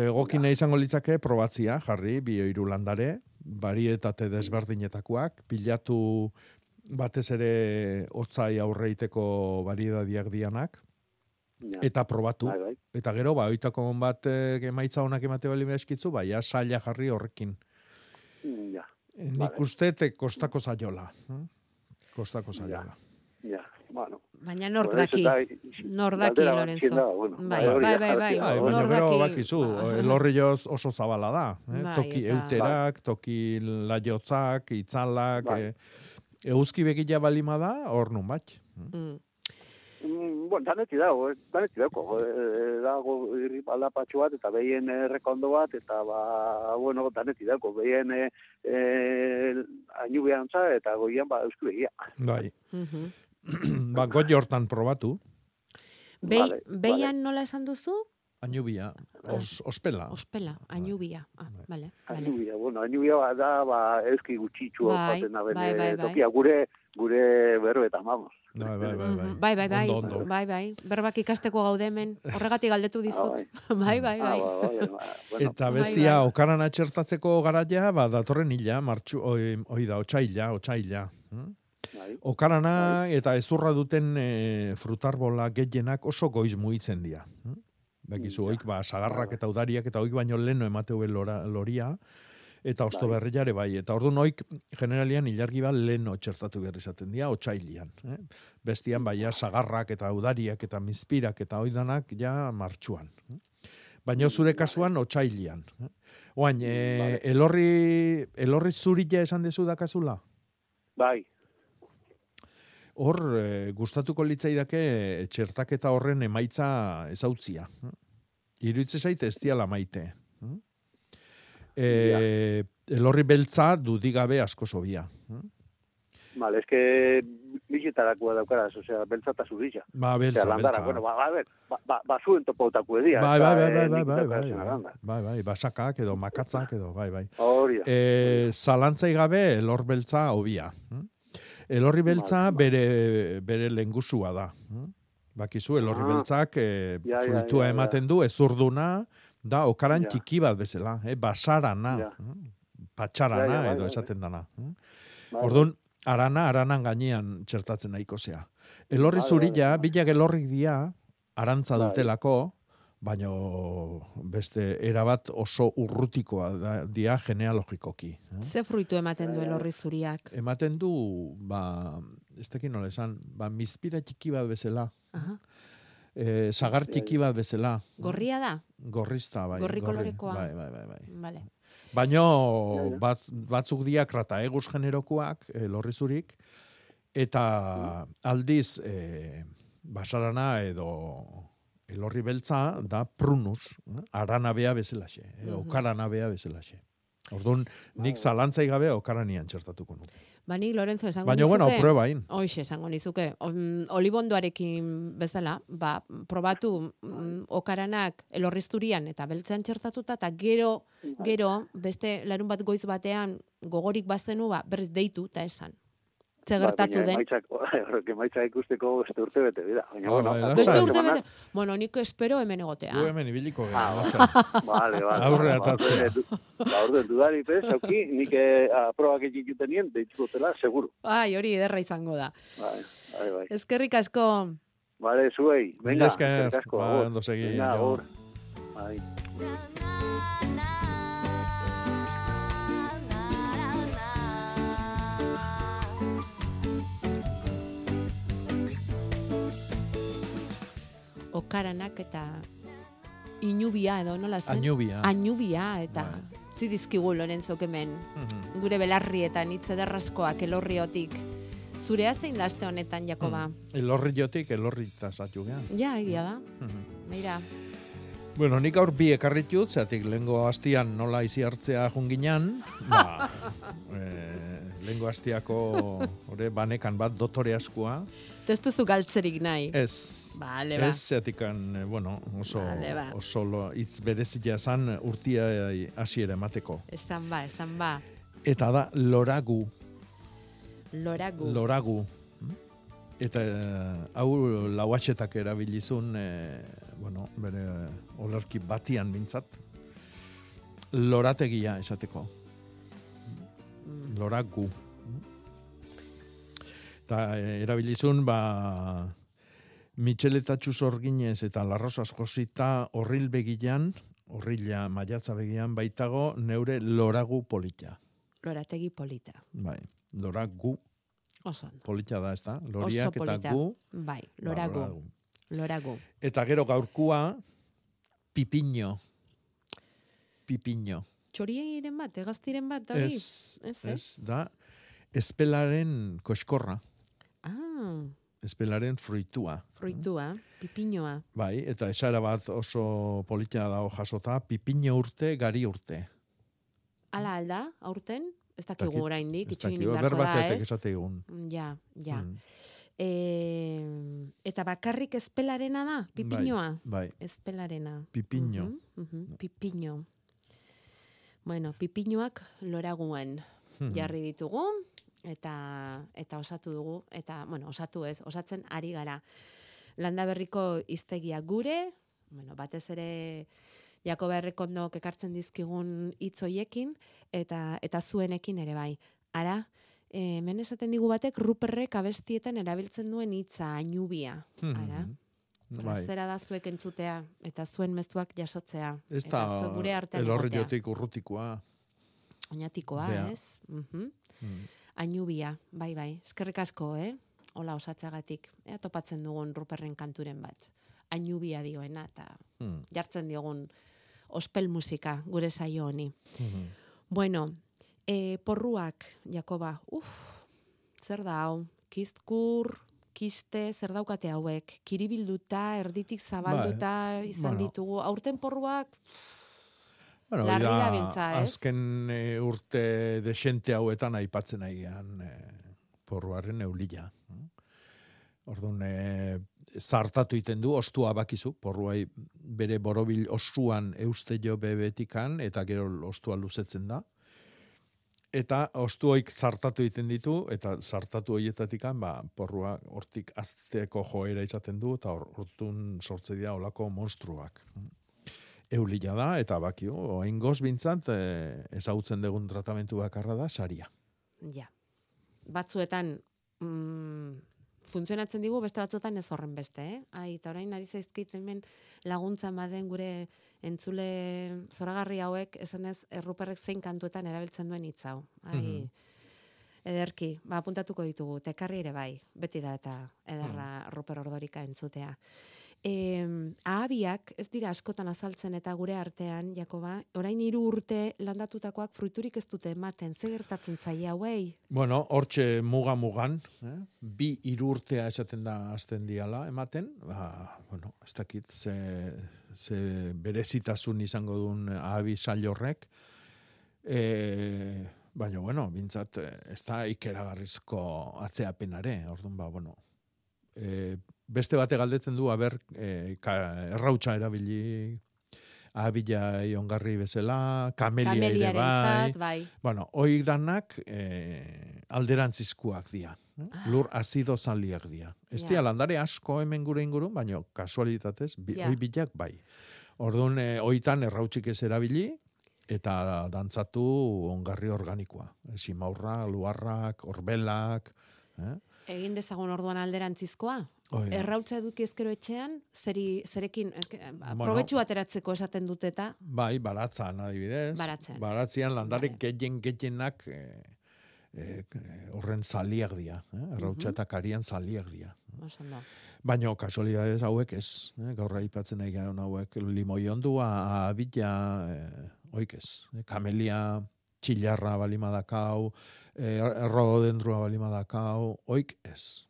Egokina izango litzake probatzia, jarri, bi hiru landare, barietate desberdinetakoak, pilatu batez ere hotzai aurreiteko variedadiak dianak, ja. eta probatu. Bai, bai. Eta gero, ba, oitako bat eh, emaitza honak emate bali eskitzu, ba, ja, jarri horrekin. Ja, Nik Vale. uste te kostako zaiola. eh? Kostako zaiola. ja, bueno. Baina nork daki, nor daki, Lorenzo. da, bueno, Bai, bai, bai, bai, bai, Bai, nor baina gero daki. bakizu, Ba, elorrioz oso zabala da. Eh? Bai, toki eta- euterak, toki laiotzak, itzalak, Bai. eh, euski begila balima da, hor nun bat. Mm. Mm, bueno, daneti dago, eh, daneti dago, eh, dago irri aldapatxo bat, eta behien errekondo bat, eta ba, bueno, daneti dago, behien eh, eh, ainu behantza, eta goian, ba, eusku begia. Bai. Mhm. ba, goi hortan probatu, Bei, Vale, beian nola esan duzu? ainubia, os, ospela. Ospela, ainubia. Ah, vale, Ainu vale. bia, bueno, ainu bia bat da, ba, euski gutxitxu Bai, bai, bai, bai. tokia, gure, gure berbetan, vamos. Bai, bai, bai, bai. Bai, bai, bai, Ondo, ondo. bai, bai. Berbak ikasteko gaude hemen. Horregatik galdetu dizut. bai, bai, bai. ba, bai, ba, Eta Bai, bestia bai. okaran atxertatzeko garaia, ba, datorren hila, martxu, oi, oi da, otxaila, otxaila. hm? bai. Okarana eta ezurra duten e, frutarbola gehienak oso goiz muitzen dira. hm? Bekizu, oik, ba, sagarrak eta udariak eta oik baino leno emateu loria, eta osto Bai. berriare bai. Eta orduan oik, generalian, ilargi bat leno txertatu behar izaten dira, otxailian. Eh? Bestian, bai, ja, sagarrak eta udariak eta mizpirak eta oidanak ja martxuan. Baina zure kasuan otxailian. eh? Oain, e, elorri, elorri zurila esan dezu dakazula? Bai, Hor, e, gustatuko litzaidake txertaketa horren emaitza ezautzia. Iruitze zaite ez diala maite. E, elorri beltza dudigabe asko sobia. Vale, es que bizitarako daukaraz, osea, beltza eta zurilla. Ba, beltza, Osea, landara, beltza. bueno, ba, a ver, ba, ba, ba zuen topautako edia. Bai, eta, bai, bai, eh, bai, bai, bai, bai, bai, bai, bai, basakak edo makatzak edo, bai, bai. Hori da. E, zalantzai gabe elor beltza hobia. hm? Elorri beltza bere, bere lengusua da. hm? Bakizu, elorri Ah. beltzak e, Ja, ja, fruitua ja, ja. ematen du, ezurduna, da okaran Ja. txiki bat bezala, eh? basarana, Ja. hm? patxarana Ja, ja, bai, edo bai, esaten dana. hm? Bai, Orduan, arana, aranan gainean txertatzen nahiko zea. Elorri Bai, bai, zurila, bai. bilak elorrik dia, arantza Bai. dutelako, baino beste erabat oso urrutikoa da, dia genealogikoki. eh? Ze fruitu ematen du elorri zuriak? Ematen du, ba, ez dakit nola esan, ba, mizpira txiki bat bezala, Aha. E, sagar txiki bat bezala, Gorria da? gorrizta, bai. Gorri kolorekoa. Bai, bai, bai, bai. Vale. Baino, bat, batzuk diak rata eguz generokoak, e, lorrizurik, eta aldiz, e, basarana edo elorri beltza da prunus, eh? aranabea bezalaxe, e, Mhm. okaranabea bezalaxe. Orduan, nik zalantzai gabe okaranian txertatuko nuke. Ba, nik Lorenzo esango Baina, bueno, nizuke- pruebain. Hoxe, esango nizuke. Olibondoarekin bezala, ba, probatu mm, okaranak elorrizturian eta beltzean txertatuta, eta gero, gero, beste larun bat goiz batean gogorik bazenu, ba, berriz deitu eta esan. Ze gertatu Ba, baina den. Emaitzak, horrek emaitza ikusteko beste urte bete dira. Baina, Oh, bueno, bai, Beste urte bete. Bueno, nik espero hemen egotea. Gu hemen ibiliko gara. Ah. Vale, vale. Aurre atatzea. Ba, orduen, dudarik ez, auki, nik eh, aprobak egin juten nien, deitzuko tela, seguru. Ai, hori ederra izango da. Bai, bai, bai. Eskerrik asko. Vale, zuei, venga, esker, eskerrik asko, ba, ondo segi, Venga, agur. Bai. Okaranak eta inubia edo nola zen? Ainubia. Ainubia eta zidizkigu Lorenzo hemen Mhm. gure belarrietan hitz ederraskoak elorriotik. Zurea zein da aste honetan, Jakoba? Elorri jotik, elorri tasatu gehan. Ja, egia da. Mhm. Mira, Bueno, nik aur bi ekarritut, zeatik lehengo hastian nola izi hartzea junginan, ba, e, lehengo hastiako ore, banekan bat dotore askua, testuzu galtzerik nahi. ez, Bale, ba. ez zeatikan, eh, bueno, oso, Bale, ba. oso lo, itz berezia zan urtia hasiera emateko. Esan ba, esan ba. Eta da, loragu, Loragu. loragu. Eta eh, hau lauatxetak erabilizun, eh, bueno, bere olerki batian mintzat, lorategia esateko. Loragu. Eta eh, erabilizun, ba, mitxeletatxu zorginez eta larrosaz josita horril begian, horrila maiatza begian baitago, neure loragu polita. Lorategi polita. Bai, loragu Oso. Polita da, ez da? Loriak Oso eta gu. Bai, ba, loragu. Loragu. Eta gero gaurkua, pipiño. Pipiño. Txoriren bat, egaztiren bat, da hori? Ez, ez, eh? ez, da, espelaren koskorra. Ah, Espelaren fruitua. fruitua, pipiñoa. Bai, eta esara bat oso polita dago jasota, pipiño urte, gari urte. Ala alda, aurten? Ez dakigu oraindik, dakigu, beharko da, ez? egun. Ja, ja. Mm. E, eta bakarrik espelarena da, pipiñoa? Bai, bai. Espelarena. Pipiño. Mhm, mhm, Pipiño. Bueno, pipiñoak loraguen Mhm. jarri ditugu eta eta osatu dugu eta bueno, osatu ez, osatzen ari gara. Landa berriko hiztegia gure, bueno, batez ere Jakoba Errekondok ekartzen dizkigun hitz hoiekin eta eta zuenekin ere bai. Ara, hemen esaten digu batek Ruperrek abestietan erabiltzen duen hitza ainubia. Ara, Bai. Zera da zuek entzutea eta zuen mezuak jasotzea. Ez da gure artean elorriotik urrutikoa. Oñatikoa, Bea. ez? Mhm. Mm. Ainubia, bai, bai. Eskerrik asko, eh? Ola osatzeagatik. Ea topatzen dugun Ruperren kanturen bat. Ainubia dioena eta Mm. jartzen diogun ospel musika gure saio honi. Mhm. Bueno, e, porruak, Jakoba, uf, zer da hau? Kizkur, kiste, zer daukate hauek? Kiribilduta, erditik zabalduta izan Bai, bueno. ditugu. Aurten porruak, Bueno, Larri da, dabiltza, ez? azken e, urte desente hauetan aipatzen aian e, porruaren eulila. Orduan, e, zartatu iten du, ostua bakizu, porruai bere borobil osuan euste jo bebetikan, eta gero ostua luzetzen da. Eta ostuoik zartatu egiten ditu, eta zartatu horietatikan, ba, porrua hortik azteko joera izaten du, eta hor- hortun sortze dira olako monstruak. Eulila da, eta bakio, oain goz bintzat, e, ezagutzen dugun tratamentu bakarra da, saria. ja, batzuetan mm, funtzionatzen digu, beste batzuetan ez horren beste, eh? Ai, eta orain ari zaizkit hemen laguntza baden gure entzule zoragarri hauek, esanez erruperrek zein kantuetan erabiltzen duen hitz hau. Ai, Mhm. ederki, ba, apuntatuko ditugu, tekarri ere bai, beti da eta ederra ruper ordorika entzutea. E, ahabiak ez dira askotan azaltzen eta gure artean, Jakoba, orain hiru urte landatutakoak fruiturik ez dute ematen, ze gertatzen zaie hauei? Bueno, hortxe muga mugan, eh? bi irurtea esaten da azten diala ematen, ba, bueno, ez dakit ze, ze berezitasun izango duen ahabi sail horrek, e, baina, bueno, bintzat, eh, ez da ikeragarrizko atzeapenare, orduan, ba, bueno, e, beste bate galdetzen du, aber, e, ka, errautsa erabili, ahabila ongarri bezala, kamelia ere bai, Kameliarentzat, bai. Bueno, hoi danak eh, alderantzizkoak dira. eh? Lur azido zaliak dira. Ez Ja. dira landare asko hemen gure ingurun, baina kasualitatez, bi, hoi bilak bai. Orduan, eh, hoitan errautxik ez erabili, eta dantzatu ongarri organikoa. Simaurra, luarrak, orbelak, eh? Egin dezagun orduan alderantzizkoa? Da. Errautza eduki ezkero etxean, zeri, zerekin, eh, Bueno. ateratzeko esaten dute eta, Bai, baratzan adibidez. Baratzen. Baratzean landare gehien gehienak eh, eh, horren zaliak dira. Eh? Errautxa Mhm. eta karian zaliak dira. oso ondo. Baina kasualidades hauek ez, eh? gaur aipatzen nahi garen hauek, limoi ondua, abila, eh, oik ez, kamelia, txilarra balimadakau, eh, errodendrua balimadakau, oik ez.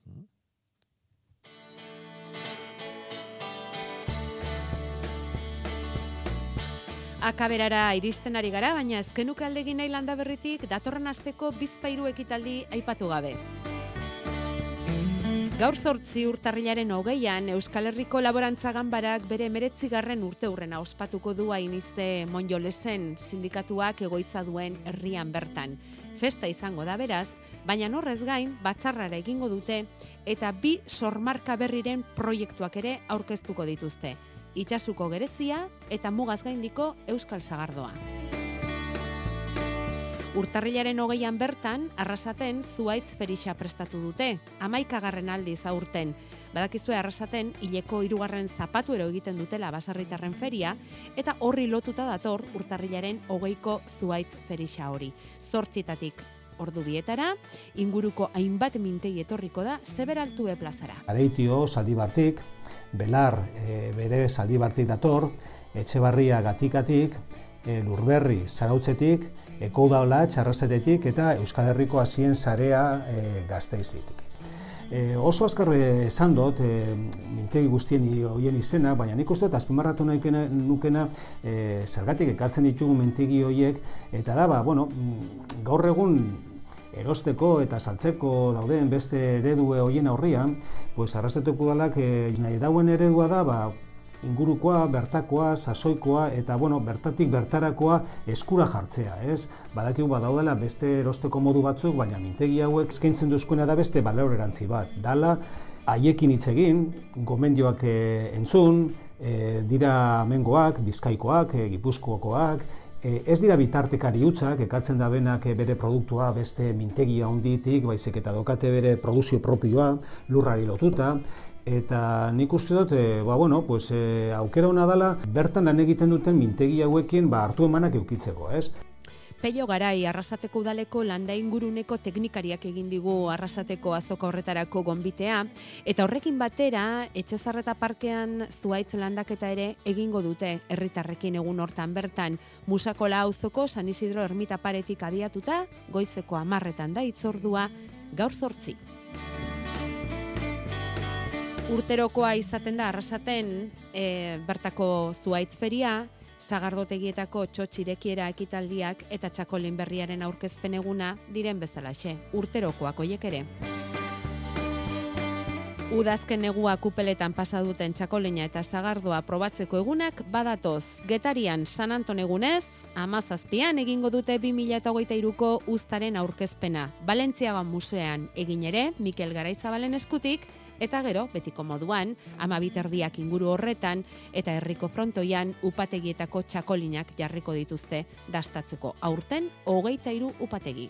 Akaberara iristen ari gara, baina ezkenuke aldegin nahi landa berritik, datorren asteko bizpairu ekitaldi aipatu gabe. Gaur zortzi urtarrilaren hogeian, Euskal Herriko Laborantza Ganbarak bere meretzigarren urte hurrena ospatuko du hainizte Monjolesen sindikatuak egoitza duen herrian bertan. Festa izango da beraz, baina horrez gain batzarrara egingo dute eta bi sormarka berriren proiektuak ere aurkeztuko dituzte. Itxasuko gerezia eta mugaz gaindiko Euskal Sagardoa. Urtarrilaren hogeian bertan, arrasaten zuaitz ferixa prestatu dute, amaikagarren aldiz aurten. Badakizue arrasaten, hileko hirugarren zapatu ero egiten dutela basarritarren feria, eta horri lotuta dator urtarrilaren hogeiko zuaitz ferixa hori. Zortzitatik ordu bietara, inguruko hainbat mintegi etorriko da Zeberaltue plazara. Areitio, Zaldibartik, Belar, e, bere Zaldibartik dator, Etxebarria gatikatik, e, Lurberri zarautzetik, Ekoudaola txarrazetetik eta Euskal Herriko hasien zarea e, gazteizitik. E, oso azkar esan dut, e, mintegi guztien hoien izena, baina nik uste dut azpimarratu nahikena, nukena e, zergatik ekartzen ditugu mintegi hoiek, eta da, ba, bueno, mm, gaur egun erosteko eta saltzeko dauden beste eredue hoien aurrian, pues arrazetuko dalak e, nahi dauen eredua da, ba, ingurukoa, bertakoa, sasoikoa eta bueno, bertatik bertarakoa eskura jartzea, ez? Badakigu badaudela beste erosteko modu batzuk, baina mintegi hauek eskaintzen duzkuena da beste balorerantzi bat. Dala haiekin hitz egin, gomendioak e, entzun, e, dira mengoak, bizkaikoak, e, gipuzkoakoak, e, ez dira bitartekari hutsak ekartzen da benak bere produktua beste mintegia honditik, baizik eta dokate bere produzio propioa, lurrari lotuta, eta nik uste dut, e, ba, bueno, pues, e, aukera hona dela, bertan lan egiten duten mintegi hauekin ba, hartu emanak eukitzeko, ez? Peio Garai arrasateko udaleko landa inguruneko teknikariak egin digu arrasateko azoka horretarako gonbitea. Eta horrekin batera Etxezarreta parkean zuaitz landaketa ere egingo dute herritarrekin egun hortan bertan. Musakola auzoko San Isidro ermita paretik abiatuta goizeko 10 da itzordua gaur 8 urterokoa izaten da arrasaten e, bertako zuaitz feria, zagardotegietako txotxirekiera ekitaldiak eta txakolin berriaren aurkezpen eguna diren bezalaxe, urterokoak oiek ere. Udazken negua kupeletan pasa duten txakolina eta zagardoa probatzeko egunak badatoz. Getarian San Anton egunez, amazazpian egingo dute 2008ko ustaren aurkezpena. Balentziaga musean egin ere, Mikel Garaizabalen eskutik, Eta gero, betiko moduan, ama biterdiak inguru horretan eta herriko frontoian upategietako txakolinak jarriko dituzte dastatzeko aurten hogeita iru upategi.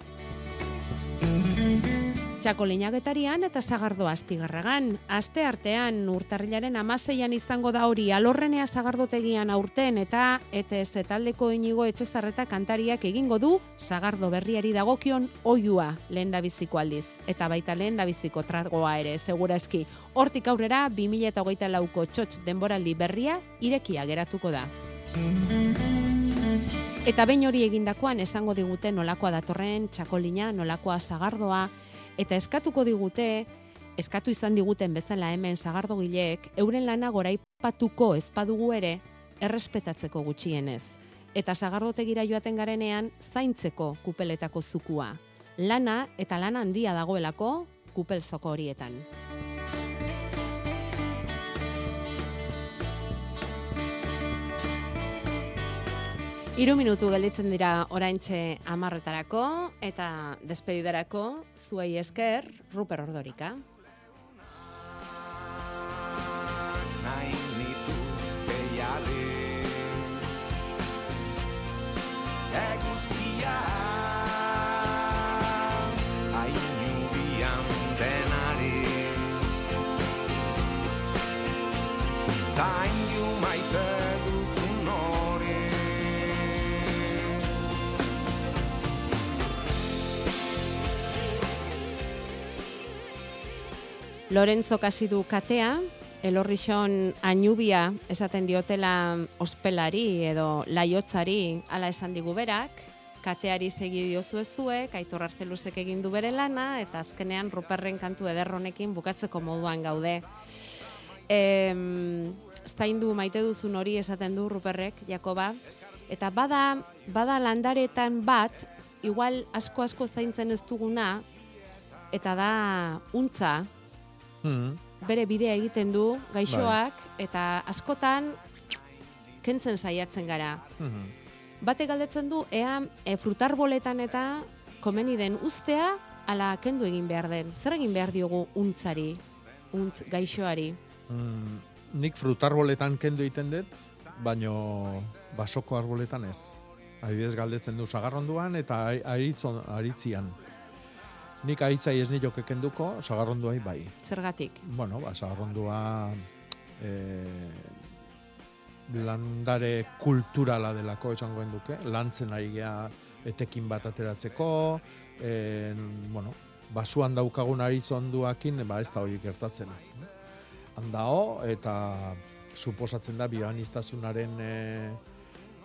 Txakolinagetarian eta zagardo astigarragan. Aste artean urtarrilaren amaseian izango da hori alorrenea zagardotegian aurten eta ETS taldeko inigo etxezarreta kantariak egingo du zagardo berriari dagokion oiua lehen biziko aldiz. Eta baita lehen biziko tragoa ere, segura eski. Hortik aurrera, 2008 lauko txotx denboraldi berria irekia geratuko da. Eta behin hori egindakoan esango digute nolakoa datorren txakolina, nolakoa zagardoa, eta eskatuko digute, eskatu izan diguten bezala hemen zagardogileek, euren lana goraipatuko ezpadugu ere, errespetatzeko gutxienez. Eta zagardotegira joaten garenean, zaintzeko kupeletako zukua. Lana eta lana handia dagoelako kupelzoko horietan. Iru minutu gelditzen dira oraintxe amarretarako eta despedidarako zuei esker Ruper Ordorika. Nahi nituzke jale Eguzkia. Ainu denari. Zain Lorenzo Kasidu katea, elorrixon ainubia esaten diotela ospelari edo laiotzari ala esan digu berak, kateari segi diozu ezue, kaitor arzeluzek egin du bere lana, eta azkenean ruperren kantu ederronekin bukatzeko moduan gaude. Em, zaindu maite duzun hori esaten du ruperrek, Jakoba, eta bada, bada landaretan bat, igual asko-asko zaintzen ez duguna, eta da untza, Hmm. bere bidea egiten du gaixoak bai. eta askotan kentzen saiatzen gara. Hmm. Bate galdetzen du ea e, frutarboletan eta komeni den ustea ala kendu egin behar den. Zer egin behar diogu untzari, untz gaixoari? Hmm. Nik frutarboletan kendu egiten dut, baino basoko arboletan ez. Adibidez galdetzen du sagarronduan eta aritzon, aritzian. Nik aitzai ez nio kekenduko, sagarronduai bai. Zergatik? Bueno, ba, sagarrondua e, landare kulturala delako esango duke, lantzen ari etekin bat ateratzeko, e, bueno, basuan daukagun aritz onduakin, ba, ez da hori gertatzen. Handao, eta suposatzen da bioanistazunaren e,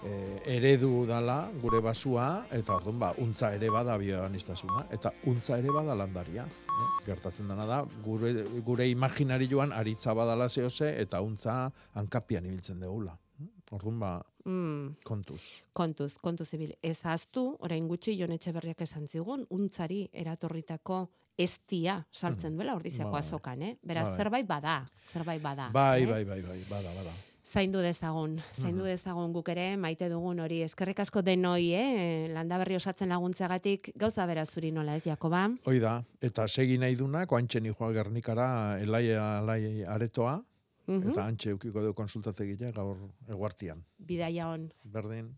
e, eredu dala gure basua, eta orduan, ba, untza ere bada bioanistazuna, eta untza ere bada landaria. Eh? Gertatzen dena da, gure, gure imaginarioan aritza badala zehose, eta untza hankapian ibiltzen degula. Orduan, ba, Mm, kontuz. kontuz, kontuz ibil. Ez ahaztu, orain gutxi Jon Etxeberriak esan zigun, untzari eratorritako estia saltzen duela ordiziako Bai. azokan, eh? Beraz, Bai. zerbait bada, zerbait bada. Bai, eh? bai, bai, bai, bada, bada. Zaindu dezagun, zaindu dezagun guk ere, maite dugun hori, eskerrik asko denoi, eh? landa berri osatzen laguntzagatik, gauza bera zuri nola ez, Jakoba? Hoi da, eta segi nahi dunak, oantxe joa Gernikara elaia alai aretoa, Mhm. eta antxe eukiko du konsultategia gaur eguartian. Bidaia on. Berdin.